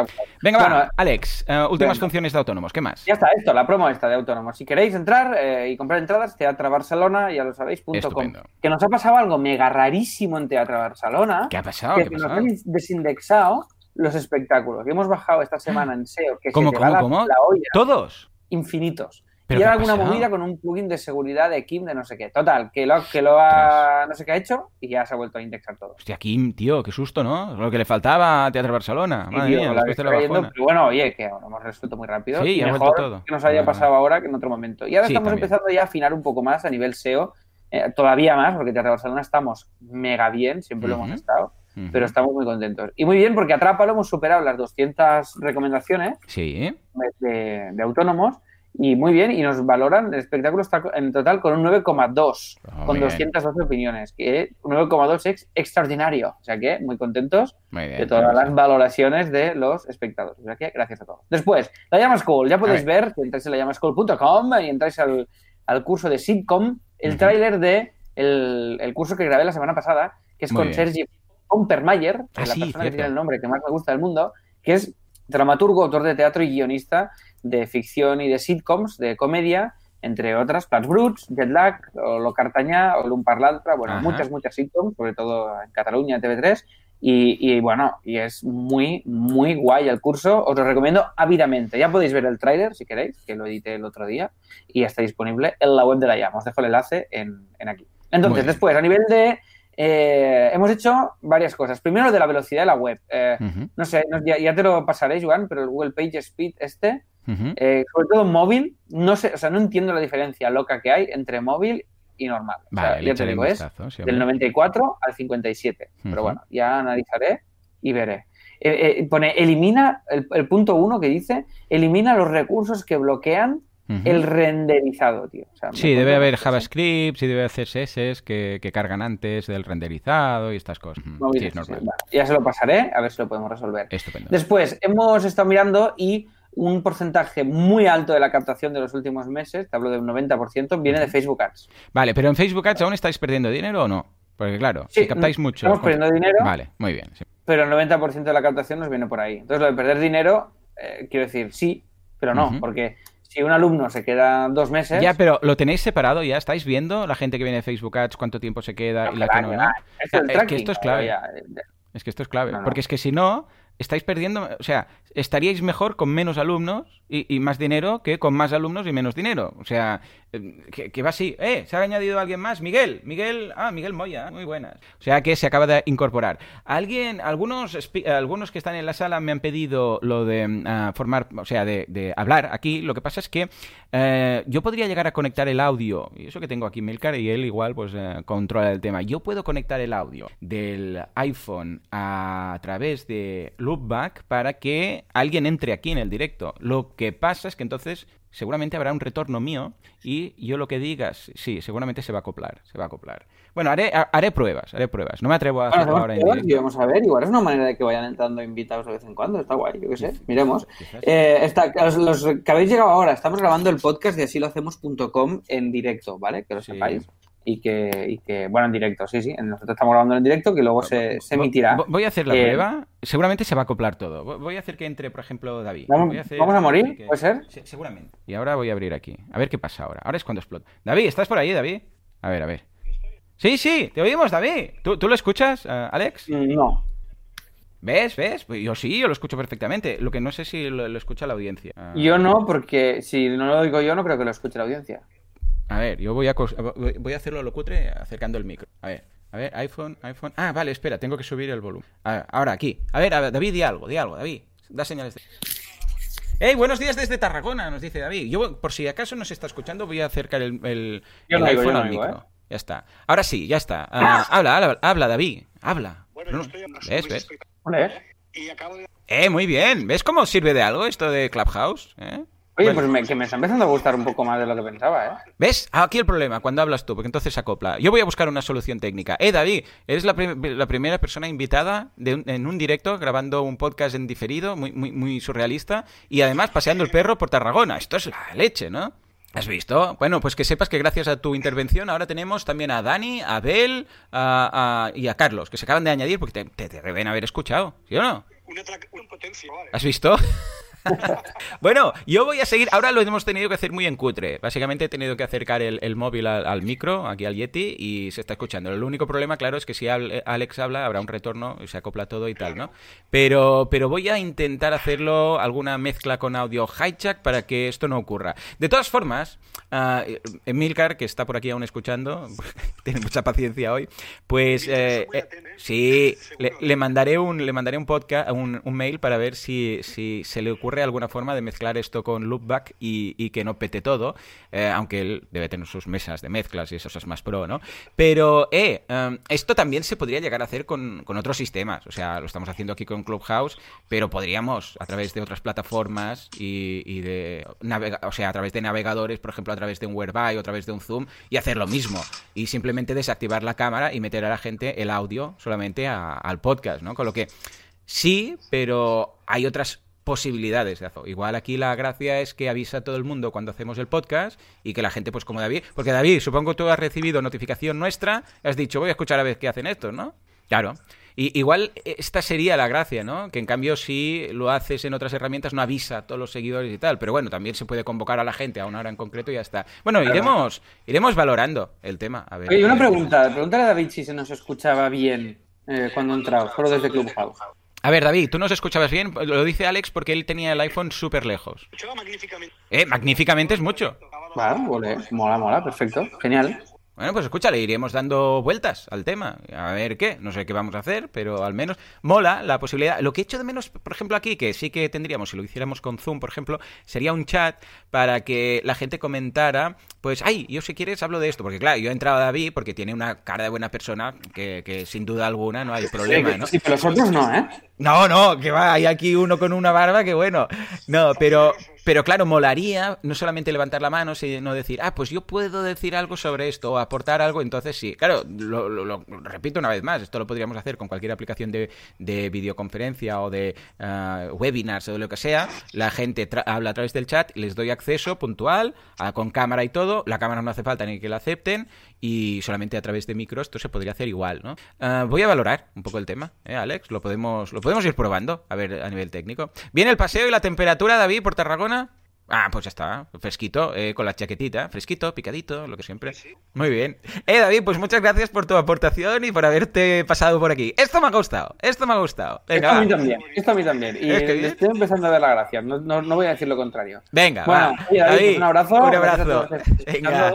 Venga, va, Bueno, Alex, eh, últimas funciones de autónomos, ¿qué más? Ya está, esto, la promo esta de Autónomos. Si queréis entrar eh, y comprar entradas, Teatro Barcelona, ya lo sabéis, punto com. Que nos ha pasado algo mega rarísimo en Teatro Barcelona. ¿Qué ha pasado? que ¿Qué nos han desindexado los espectáculos. Que hemos bajado esta semana en SEO, que ¿Cómo, se te cómo, va la- cómo? la olla. ¿Todos? infinitos. ¿Pero y ha alguna movida con un plugin de seguridad de Kim de no sé qué. Total, que lo, que lo ha, no sé qué ha hecho y ya se ha vuelto a indexar todo. Hostia, Kim, tío, qué susto, ¿no? Lo que le faltaba a Teatro Barcelona. Y, Madre tío, mía, la de la está yendo, bajona. pero bueno, oye, que lo hemos resuelto muy rápido. Sí, y mejor todo. que nos haya pasado ahora que en otro momento. Y ahora Sí, estamos también. empezando ya a afinar un poco más a nivel SEO. Eh, todavía más, porque Teatro Barcelona estamos mega bien, siempre lo hemos estado, pero estamos muy contentos. Y muy bien, porque Atrápalo hemos superado las 200 recomendaciones Sí, de, de autónomos y muy bien, y nos valoran, el espectáculo está en total con un 9,2, Oh, con muy bien. 212 opiniones, que un 9,2 es extraordinario, o sea que muy contentos muy bien. de todas las valoraciones de los espectadores, o sea que gracias a todos. Después, la Llama School, ya podéis ver, que entráis en lallamaschool.com y entráis al, al curso de sitcom, el tráiler de el, el curso que grabé la semana pasada, que es Muy con bien. Sergi Pompermayer, que Ah, es la sí, persona cierto. que tiene el nombre que más me gusta del mundo, que es dramaturgo, autor de teatro y guionista de ficción y de sitcoms, de comedia, entre otras, Plats Bruts, Jet Lag, o Lo Cartañá, o L'un Parlantra, bueno, Ajá. muchas, muchas sitcoms, sobre todo en Cataluña, en TV3, y, y, bueno, y es muy, muy guay el curso, os lo recomiendo ávidamente. Ya podéis ver el tráiler si queréis, que lo edité el otro día, y está disponible en la web de la llama. Os dejo el enlace en, en aquí. Entonces, después, a nivel de... eh, hemos hecho varias cosas. Primero, de la velocidad de la web. Eh, no sé, ya, ya te lo pasaré, Joan, pero el Google Page Speed este, eh, sobre todo móvil, no sé, o sea, no entiendo la diferencia loca que hay entre móvil y normal. O Vale, sea, le ya te digo, es sí, del hombre. 94 al 57. Pero Ujú. bueno, ya analizaré y veré. Eh, eh, pone, elimina, el, el punto uno que dice, elimina los recursos que bloquean el renderizado, tío. O sea, Sí, debe haber. JavaScript, sí debe haber CSS que, que cargan antes del renderizado y estas cosas. Sí, es sí, normal. vale. Ya se lo pasaré, a ver si lo podemos resolver. Estupendo. Después, hemos estado mirando y un porcentaje muy alto de la captación de los últimos meses, te hablo de un 90%, viene de Facebook Ads. Vale, pero en Facebook Ads aún estáis perdiendo dinero o no? Porque claro, Sí, si captáis mucho. estamos perdiendo dinero. Vale, muy bien. sí. pero el 90% de la captación nos viene por ahí. Entonces, lo de perder dinero, eh, quiero decir, sí, pero no, porque si un alumno se queda dos meses... Ya, pero ¿lo tenéis separado ya? ¿Estáis viendo la gente que viene de Facebook Ads cuánto tiempo se queda y la que no? Es que esto es clave. Ya, ya. Es que esto es clave. No. Porque es que si no, estáis perdiendo. O sea, estaríais mejor con menos alumnos y, y más dinero que con más alumnos y menos dinero. O sea, eh, que, va así. ¡Eh! Se ha añadido alguien más. Miguel. Miguel. Ah, Miguel Moya. Muy buenas. O sea que se acaba de incorporar. Alguien. Algunos, algunos que están en la sala me han pedido lo de ah, formar. O sea, de, de hablar aquí. Lo que pasa es que eh, yo podría llegar a conectar el audio. Y eso que tengo aquí Milcar y él igual pues eh, controla el tema. Yo puedo conectar el audio del iPhone a través de Loopback para que alguien entre aquí en el directo. Lo que pasa es que entonces seguramente habrá un retorno mío y yo lo que digas, sí, seguramente se va a acoplar, se va a acoplar. Bueno, haré, ha- haré pruebas, haré pruebas. No me atrevo a hacerlo ahora en y directo. vamos a ver, igual es una manera de que vayan entrando invitados de vez en cuando, está guay, yo qué sé, miremos. Eh, está- los, los que habéis llegado ahora, estamos grabando el podcast de asilohacemos.com en directo, ¿vale? Que lo Sí. Y que, y que, bueno, en directo, sí, sí, nosotros estamos grabando en directo, que luego se, se emitirá. vo- Voy a hacer la Eh, prueba. Seguramente se va a acoplar todo. Vo- Voy a hacer que entre, por ejemplo, David. ¿Vamos- a morir? que- ¿Puede ser? Se- seguramente. Y ahora voy a abrir aquí. A ver qué pasa ahora. Ahora es cuando explota. David, ¿estás por ahí, David? A ver, a ver. Sí, sí, te oímos, David. ¿Tú, tú lo escuchas, eh, Alex? Mm, No. ¿Ves? ¿Ves? Pues yo sí, yo lo escucho perfectamente. Lo que no sé si lo, lo escucha la audiencia. Yo no, porque si no lo digo yo, no creo que lo escuche la audiencia. A ver, yo voy a, voy a hacerlo a lo cutre acercando el micro. A ver, a ver, iPhone, iPhone. Ah, vale, espera, tengo que subir el volumen. A ver, ahora aquí. A ver, a ver, David, di algo, di algo, David. Da señales de... ¡Hey, buenos días desde Tarragona! Nos dice David. Yo, por si acaso no se está escuchando, voy a acercar el, el, Yo el no iPhone yo no al micro. ¿eh? Ya está. Ahora sí, ya está. Ah, habla, habla, habla, David. Habla. Bueno, yo No, estoy en ¿Ves, ves? Ole. Y acabo de... Eh, muy bien. ¿Ves cómo sirve de algo esto de Clubhouse? ¿Eh? Oye, Bueno. pues me- que me está empezando a gustar un poco más de lo que pensaba, ¿eh? ¿Ves? Aquí el problema, cuando hablas tú, porque entonces se acopla. Yo voy a buscar una solución técnica. Eh, David, eres la, prim- la primera persona invitada de un- en un directo grabando un podcast en diferido, muy, muy, muy surrealista, y además paseando el perro por Tarragona. Esto es la leche, ¿no? ¿Has visto? Bueno, pues que sepas que gracias a tu intervención ahora tenemos también a Dani, a Abel a- a- y a Carlos, que se acaban de añadir porque te, te, te deben haber escuchado, ¿sí o no? Una, una potencia, vale. ¿Has visto? bueno, yo voy a seguir. Ahora lo hemos tenido que hacer muy en cutre. Básicamente he tenido que acercar el, el móvil al, al micro, aquí al Yeti, y se está escuchando. El único problema, claro, es que si Alex habla, habrá un retorno y se acopla todo y tal, ¿no? Pero, pero voy a intentar hacerlo, alguna mezcla con audio hijack para que esto no ocurra. De todas formas, ah, Emilcar, que está por aquí aún escuchando, tiene mucha paciencia hoy, pues eh, eh, sí, le, le mandaré un le mandaré un podcast, un, un mail para ver si, si se le ocurre alguna forma de mezclar esto con Loopback y, que no pete todo, eh, aunque él debe tener sus mesas de mezclas y eso es más pro, ¿no? Pero, eh, um, esto también se podría llegar a hacer con, otros sistemas, o sea, lo estamos haciendo aquí con Clubhouse, pero podríamos a través de otras plataformas y, de navega- o sea, a través de navegadores, por ejemplo, a través de un Whereby o a través de un Zoom y hacer lo mismo y simplemente desactivar la cámara y meter a la gente el audio solamente al podcast, ¿no? Con lo que sí, pero hay otras posibilidades de hacerlo. Igual aquí la gracia es que avisa a todo el mundo cuando hacemos el podcast y que la gente, pues como David, porque David, supongo que tú has recibido notificación nuestra, has dicho, voy a escuchar a ver qué hacen estos, ¿no? Claro. Y, igual esta sería la gracia, ¿no? Que en cambio si lo haces en otras herramientas no avisa a todos los seguidores y tal, pero bueno, también se puede convocar a la gente a una hora en concreto y ya está. Bueno, iremos iremos valorando el tema. A ver, Oye, una a ver. pregunta. Pregúntale a David si se nos escuchaba bien eh, cuando entraba, solo desde Clubhouse. A ver, David, ¿tú nos escuchabas bien? Lo dice Alex porque él tenía el iPhone súper lejos. Escuchaba magníficamente. Eh, magníficamente es mucho. Vale, vale, mola, mola, perfecto, genial. Bueno, pues escucha, le iremos dando vueltas al tema. A ver qué. No sé qué vamos a hacer, pero al menos mola la posibilidad. Lo que he hecho de menos, por ejemplo, aquí, que sí que tendríamos, si lo hiciéramos con Zoom, por ejemplo, sería un chat para que la gente comentara, pues, ay, yo si quieres hablo de esto. Porque claro, yo he entrado a David porque tiene una cara de buena persona que, que sin duda alguna no hay problema, ¿no? Sí, pero los otros no, ¿eh? No, no, que va, hay aquí uno con una barba que bueno. No, pero, pero claro, molaría no solamente levantar la mano, sino decir, ah, pues yo puedo decir algo sobre esto o aportar algo, entonces sí. Claro, lo, lo- repito una vez más, esto lo podríamos hacer con cualquier aplicación de, de videoconferencia o de ah, webinars o de lo que sea. La gente habla a través del chat, les doy acceso puntual, ah, con cámara y todo. La cámara no hace falta ni que la acepten y solamente a través de micro esto se podría hacer igual, ¿no? Ah, voy a valorar un poco el tema, ¿eh, Alex? Lo podemos, lo podemos ir probando, a ver, a nivel técnico. ¿Viene el paseo y la temperatura, David, por Tarragona? Ah, pues ya está, fresquito, eh, con la chaquetita, fresquito, picadito, lo que siempre. Muy bien. Eh, David, pues muchas gracias por tu aportación y por haberte pasado por aquí. Esto me ha gustado, esto me ha gustado. Esto a mí también, esto a mí también. Y Es que le bien. estoy empezando a ver la gracia, no, no, no voy a decir lo contrario. Venga, Bueno, va. oye, David, David, un abrazo. Un abrazo. Venga.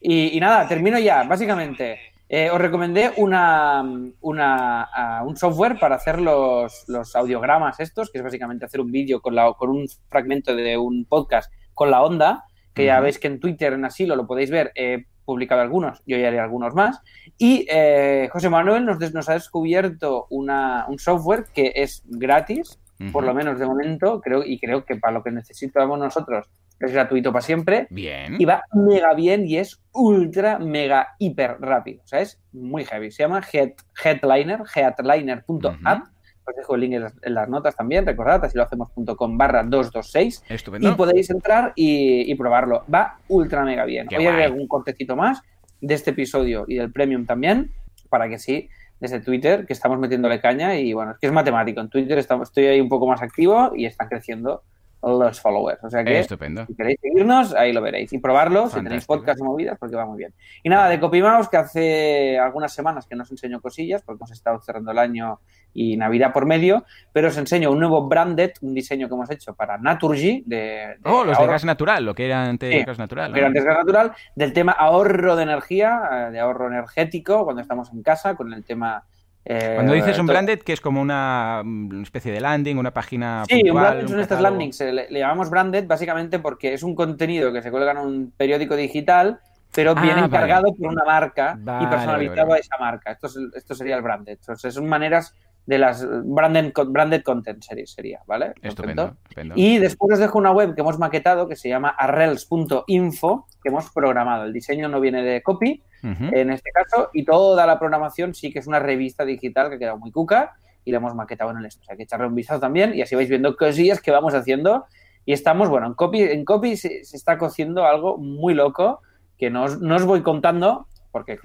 y nada, termino ya. Básicamente, eh, os recomendé una, una, un software para hacer los, los audiogramas estos, que es básicamente hacer un vídeo con, la, con un fragmento de un podcast con la onda, que ya veis que en Twitter, en Asilo, lo podéis ver. He publicado algunos, yo ya haré algunos más. Y eh, José Manuel nos, des- nos ha descubierto una, un software que es gratis, por lo menos de momento, creo, y creo que para lo que necesitamos nosotros es gratuito para siempre. Bien. Y va mega bien y es ultra, mega, hiper rápido. O sea, es muy heavy. Se llama Head, Headliner, headliner.app. Os dejo el link en las, notas también. Recordad, así lo hacemos.com barra 226. Y Estupendo. podéis entrar y, y probarlo. Va ultra mega bien. Qué Hoy haré algún cortecito más de este episodio y del Premium también, para que sí, desde Twitter, que estamos metiéndole caña y bueno, es que es matemático. En Twitter estamos, estoy ahí un poco más activo y están creciendo los followers. O sea que Estupendo. si queréis seguirnos, ahí lo veréis. Y probarlo si tenéis podcast y movidas, porque va muy bien. Y nada, de CopyMouse, que hace algunas semanas que no os enseño cosillas, porque hemos estado cerrando el año y Navidad por medio, pero os enseño un nuevo branded, un diseño que hemos hecho para Naturgy, de, de Oh, los de gas natural, lo que era antes Sí, gas natural. que era ¿no? antes gas natural, del tema ahorro de energía, eh, de ahorro energético, cuando estamos en casa, con el tema... eh, Cuando dices un todo- branded, que es como una mm, especie de landing, una página Sí, un branded un son estas landings. Le, le llamamos branded básicamente porque es un contenido que se cuelga en un periódico digital, pero Ah, viene vale. encargado por una marca Vale, y personalizado vale, a esa marca. Esto, es, esto sería el branded. Sea, son maneras de las branded, branded content series sería, ¿vale? Estupendo. Y después os dejo una web que hemos maquetado que se llama arrels.info, que hemos programado. El diseño no viene de copy, en este caso, y toda la programación sí que es una revista digital que ha quedado muy cuca y la hemos maquetado en el esto. O sea, hay que echarle un vistazo también y así vais viendo cosillas que vamos haciendo. Y estamos, bueno, en copy, en copy se, se está cociendo algo muy loco que no os, no os voy contando porque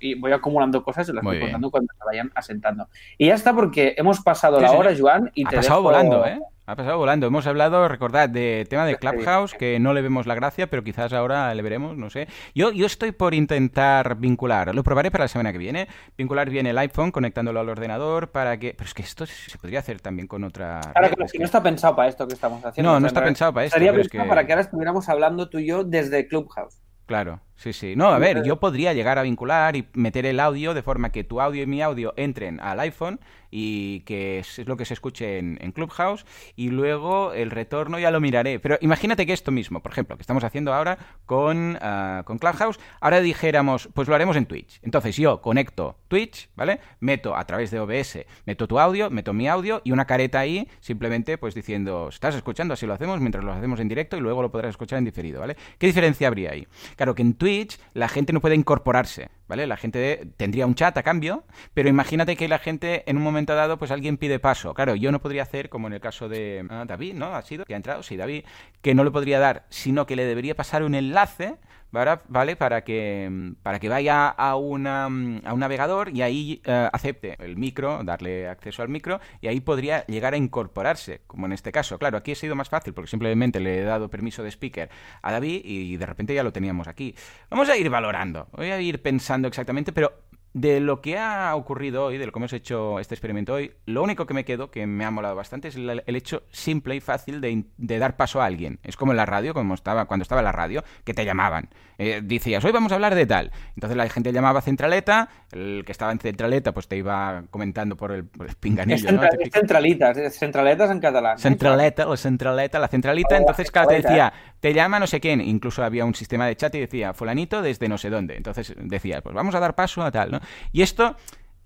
y voy acumulando cosas y las Muy voy bien. contando cuando se vayan asentando. Y ya está porque hemos pasado la hora, Joan, y ha te pasado dejo- volando, ¿eh? Ha pasado volando. Hemos hablado, recordad, de tema de. Clubhouse, que no le vemos la gracia, pero quizás ahora le veremos, no sé. Yo, yo estoy por intentar vincular, lo probaré para la semana que viene, vincular bien el iPhone conectándolo al ordenador para que... Pero es que esto se podría hacer también con otra... Red, claro, es si que- no está pensado para esto que estamos haciendo. No, no está pensado para esto, es pensado que- para que ahora estuviéramos hablando tú y yo desde Clubhouse. Claro, sí, sí. No, a ver, yo podría llegar a vincular y meter el audio de forma que tu audio y mi audio entren al iPhone y que es lo que se escuche en, en Clubhouse y luego el retorno ya lo miraré. Pero imagínate que esto mismo, por ejemplo, que estamos haciendo ahora con, ah, con Clubhouse, ahora dijéramos, pues lo haremos en Twitch. Entonces yo conecto Twitch, ¿vale? Meto a través de OBS, meto tu audio, meto mi audio y una careta ahí simplemente pues diciendo, estás escuchando, así lo hacemos mientras lo hacemos en directo y luego lo podrás escuchar en diferido, ¿vale? ¿Qué diferencia habría ahí? Claro que en Twitch la gente no puede incorporarse, ¿vale? La gente tendría un chat a cambio, pero imagínate que la gente en un momento dado, pues alguien pide paso. Claro, yo no podría hacer como en el caso de ah, David, ¿no? Ha sido que ha entrado, sí, David, que no le podría dar, sino que le debería pasar un enlace. ¿Vale? Para que, para que vaya a, una, a un navegador y ahí eh, acepte el micro, darle acceso al micro y ahí podría llegar a incorporarse, como en este caso. Claro, aquí ha sido más fácil porque simplemente le he dado permiso de speaker a David y de repente ya lo teníamos aquí. Vamos a ir valorando, voy a ir pensando exactamente, pero de lo que ha ocurrido hoy, de lo que hemos hecho este experimento hoy, lo único que me quedo, que me ha molado bastante, es el, el hecho simple y fácil de, dar paso a alguien. Es como en la radio, como estaba cuando estaba en la radio, que te llamaban. Eh, decías, hoy vamos a hablar de tal. Entonces la gente llamaba a Centraleta, el que estaba en Centraleta pues te iba comentando por el, por el Es, pinganillo, ¿no? es centralitas, es centraletas en catalán. ¿eh? Centraleta, la centraleta, la centralita. Entonces, claro, te decía, te llama no sé quién. Incluso había un sistema de chat y decía, fulanito desde no sé dónde. Entonces decía, pues vamos a dar paso a tal, ¿no? Y esto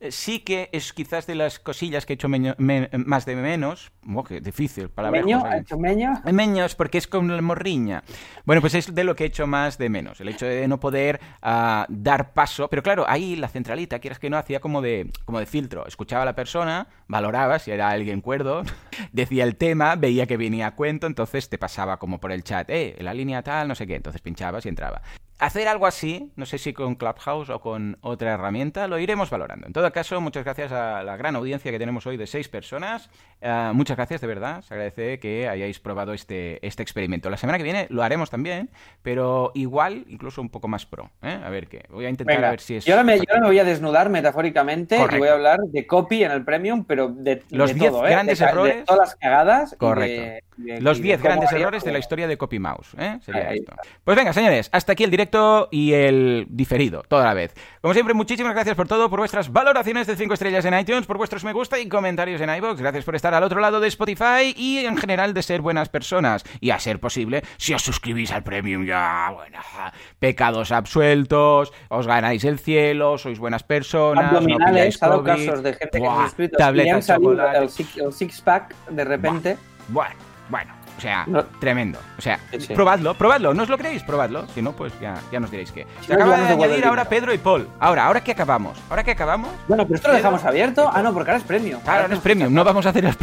eh, sí que es quizás de las cosillas que he hecho meño- me- más de menos. Oh, qué difícil, palabra. Meño, ¿ha hecho meño? Meños, porque es con la morriña. Bueno, pues es de lo que he hecho más de menos. El hecho de no poder ah, dar paso. Pero claro, ahí la centralita, quieras que no, hacía como de, como de filtro. Escuchaba a la persona, valoraba si era alguien cuerdo, decía el tema, veía que venía a cuento, entonces te pasaba como por el chat, eh, la línea tal, no sé qué. Entonces pinchabas y entraba. Hacer algo así, no sé si con Clubhouse o con otra herramienta, lo iremos valorando. En todo caso, muchas gracias a la gran audiencia que tenemos hoy de seis personas. Ah, muchas gracias, de verdad. Se agradece que hayáis probado este, este experimento. La semana que viene lo haremos también, pero igual, incluso un poco más pro. ¿eh? A ver qué. Voy a intentar Venga, a ver si es. yo, ahora me, yo ahora me voy a desnudar metafóricamente Correcto. y voy a hablar de copy en el Premium, pero de, Los de 10 todo, ¿eh? grandes de, errores. De todas las cagadas. Correcto. de- de- Los y de 10 cómo grandes errores de la historia de Copy Mouse. ¿eh? Sería esto. Pues venga, señores, hasta aquí el directo y el diferido, toda la vez. Como siempre, muchísimas gracias por todo, por vuestras valoraciones de 5 estrellas en iTunes, por vuestros me gusta y comentarios en iVoox. Gracias por estar al otro lado de Spotify y en general de ser buenas personas. Y a ser posible, si os suscribís al Premium ya, bueno, pecados absueltos, os ganáis el cielo, sois buenas personas, no Abdominales, dado COVID. casos de gente que Buah, se ha suscrito y tableta le han de salido chocolate. el six, el six pack de repente. Bueno, bueno, o sea, No. tremendo. O sea, Sí, sí. probadlo, probadlo, ¿no os lo creéis? Probadlo. Si no, pues ya, ya nos diréis qué. Si Se no, acaba de añadir ahora. Pedro y Paul. Ahora, ¿ahora qué acabamos? ¿Ahora qué acabamos? Bueno, pero esto lo dejamos abierto. Ah, no, porque ahora es premium. Claro, Ahora no es premium, no vamos a hacer el,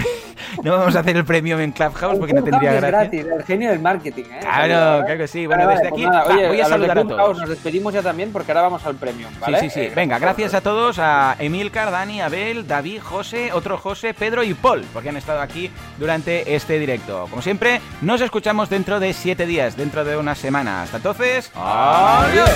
no vamos a hacer el premium en Clubhouse porque no tendría Es gracia. gratis, el genio del marketing, ¿eh? Claro, claro que sí. Bueno, Vale, desde vale, aquí pues va, oye, voy a de saludar a todos. Nos despedimos ya también porque ahora vamos al premium, ¿vale? Sí, sí, sí. Eh, Venga, gracias a todos, a Emilcar, Dani, Abel, David, José, otro José, Pedro y Paul, porque han estado aquí durante este directo. Como siempre, nos escuchamos dentro de siete días, dentro de una semana. Hasta entonces, adiós.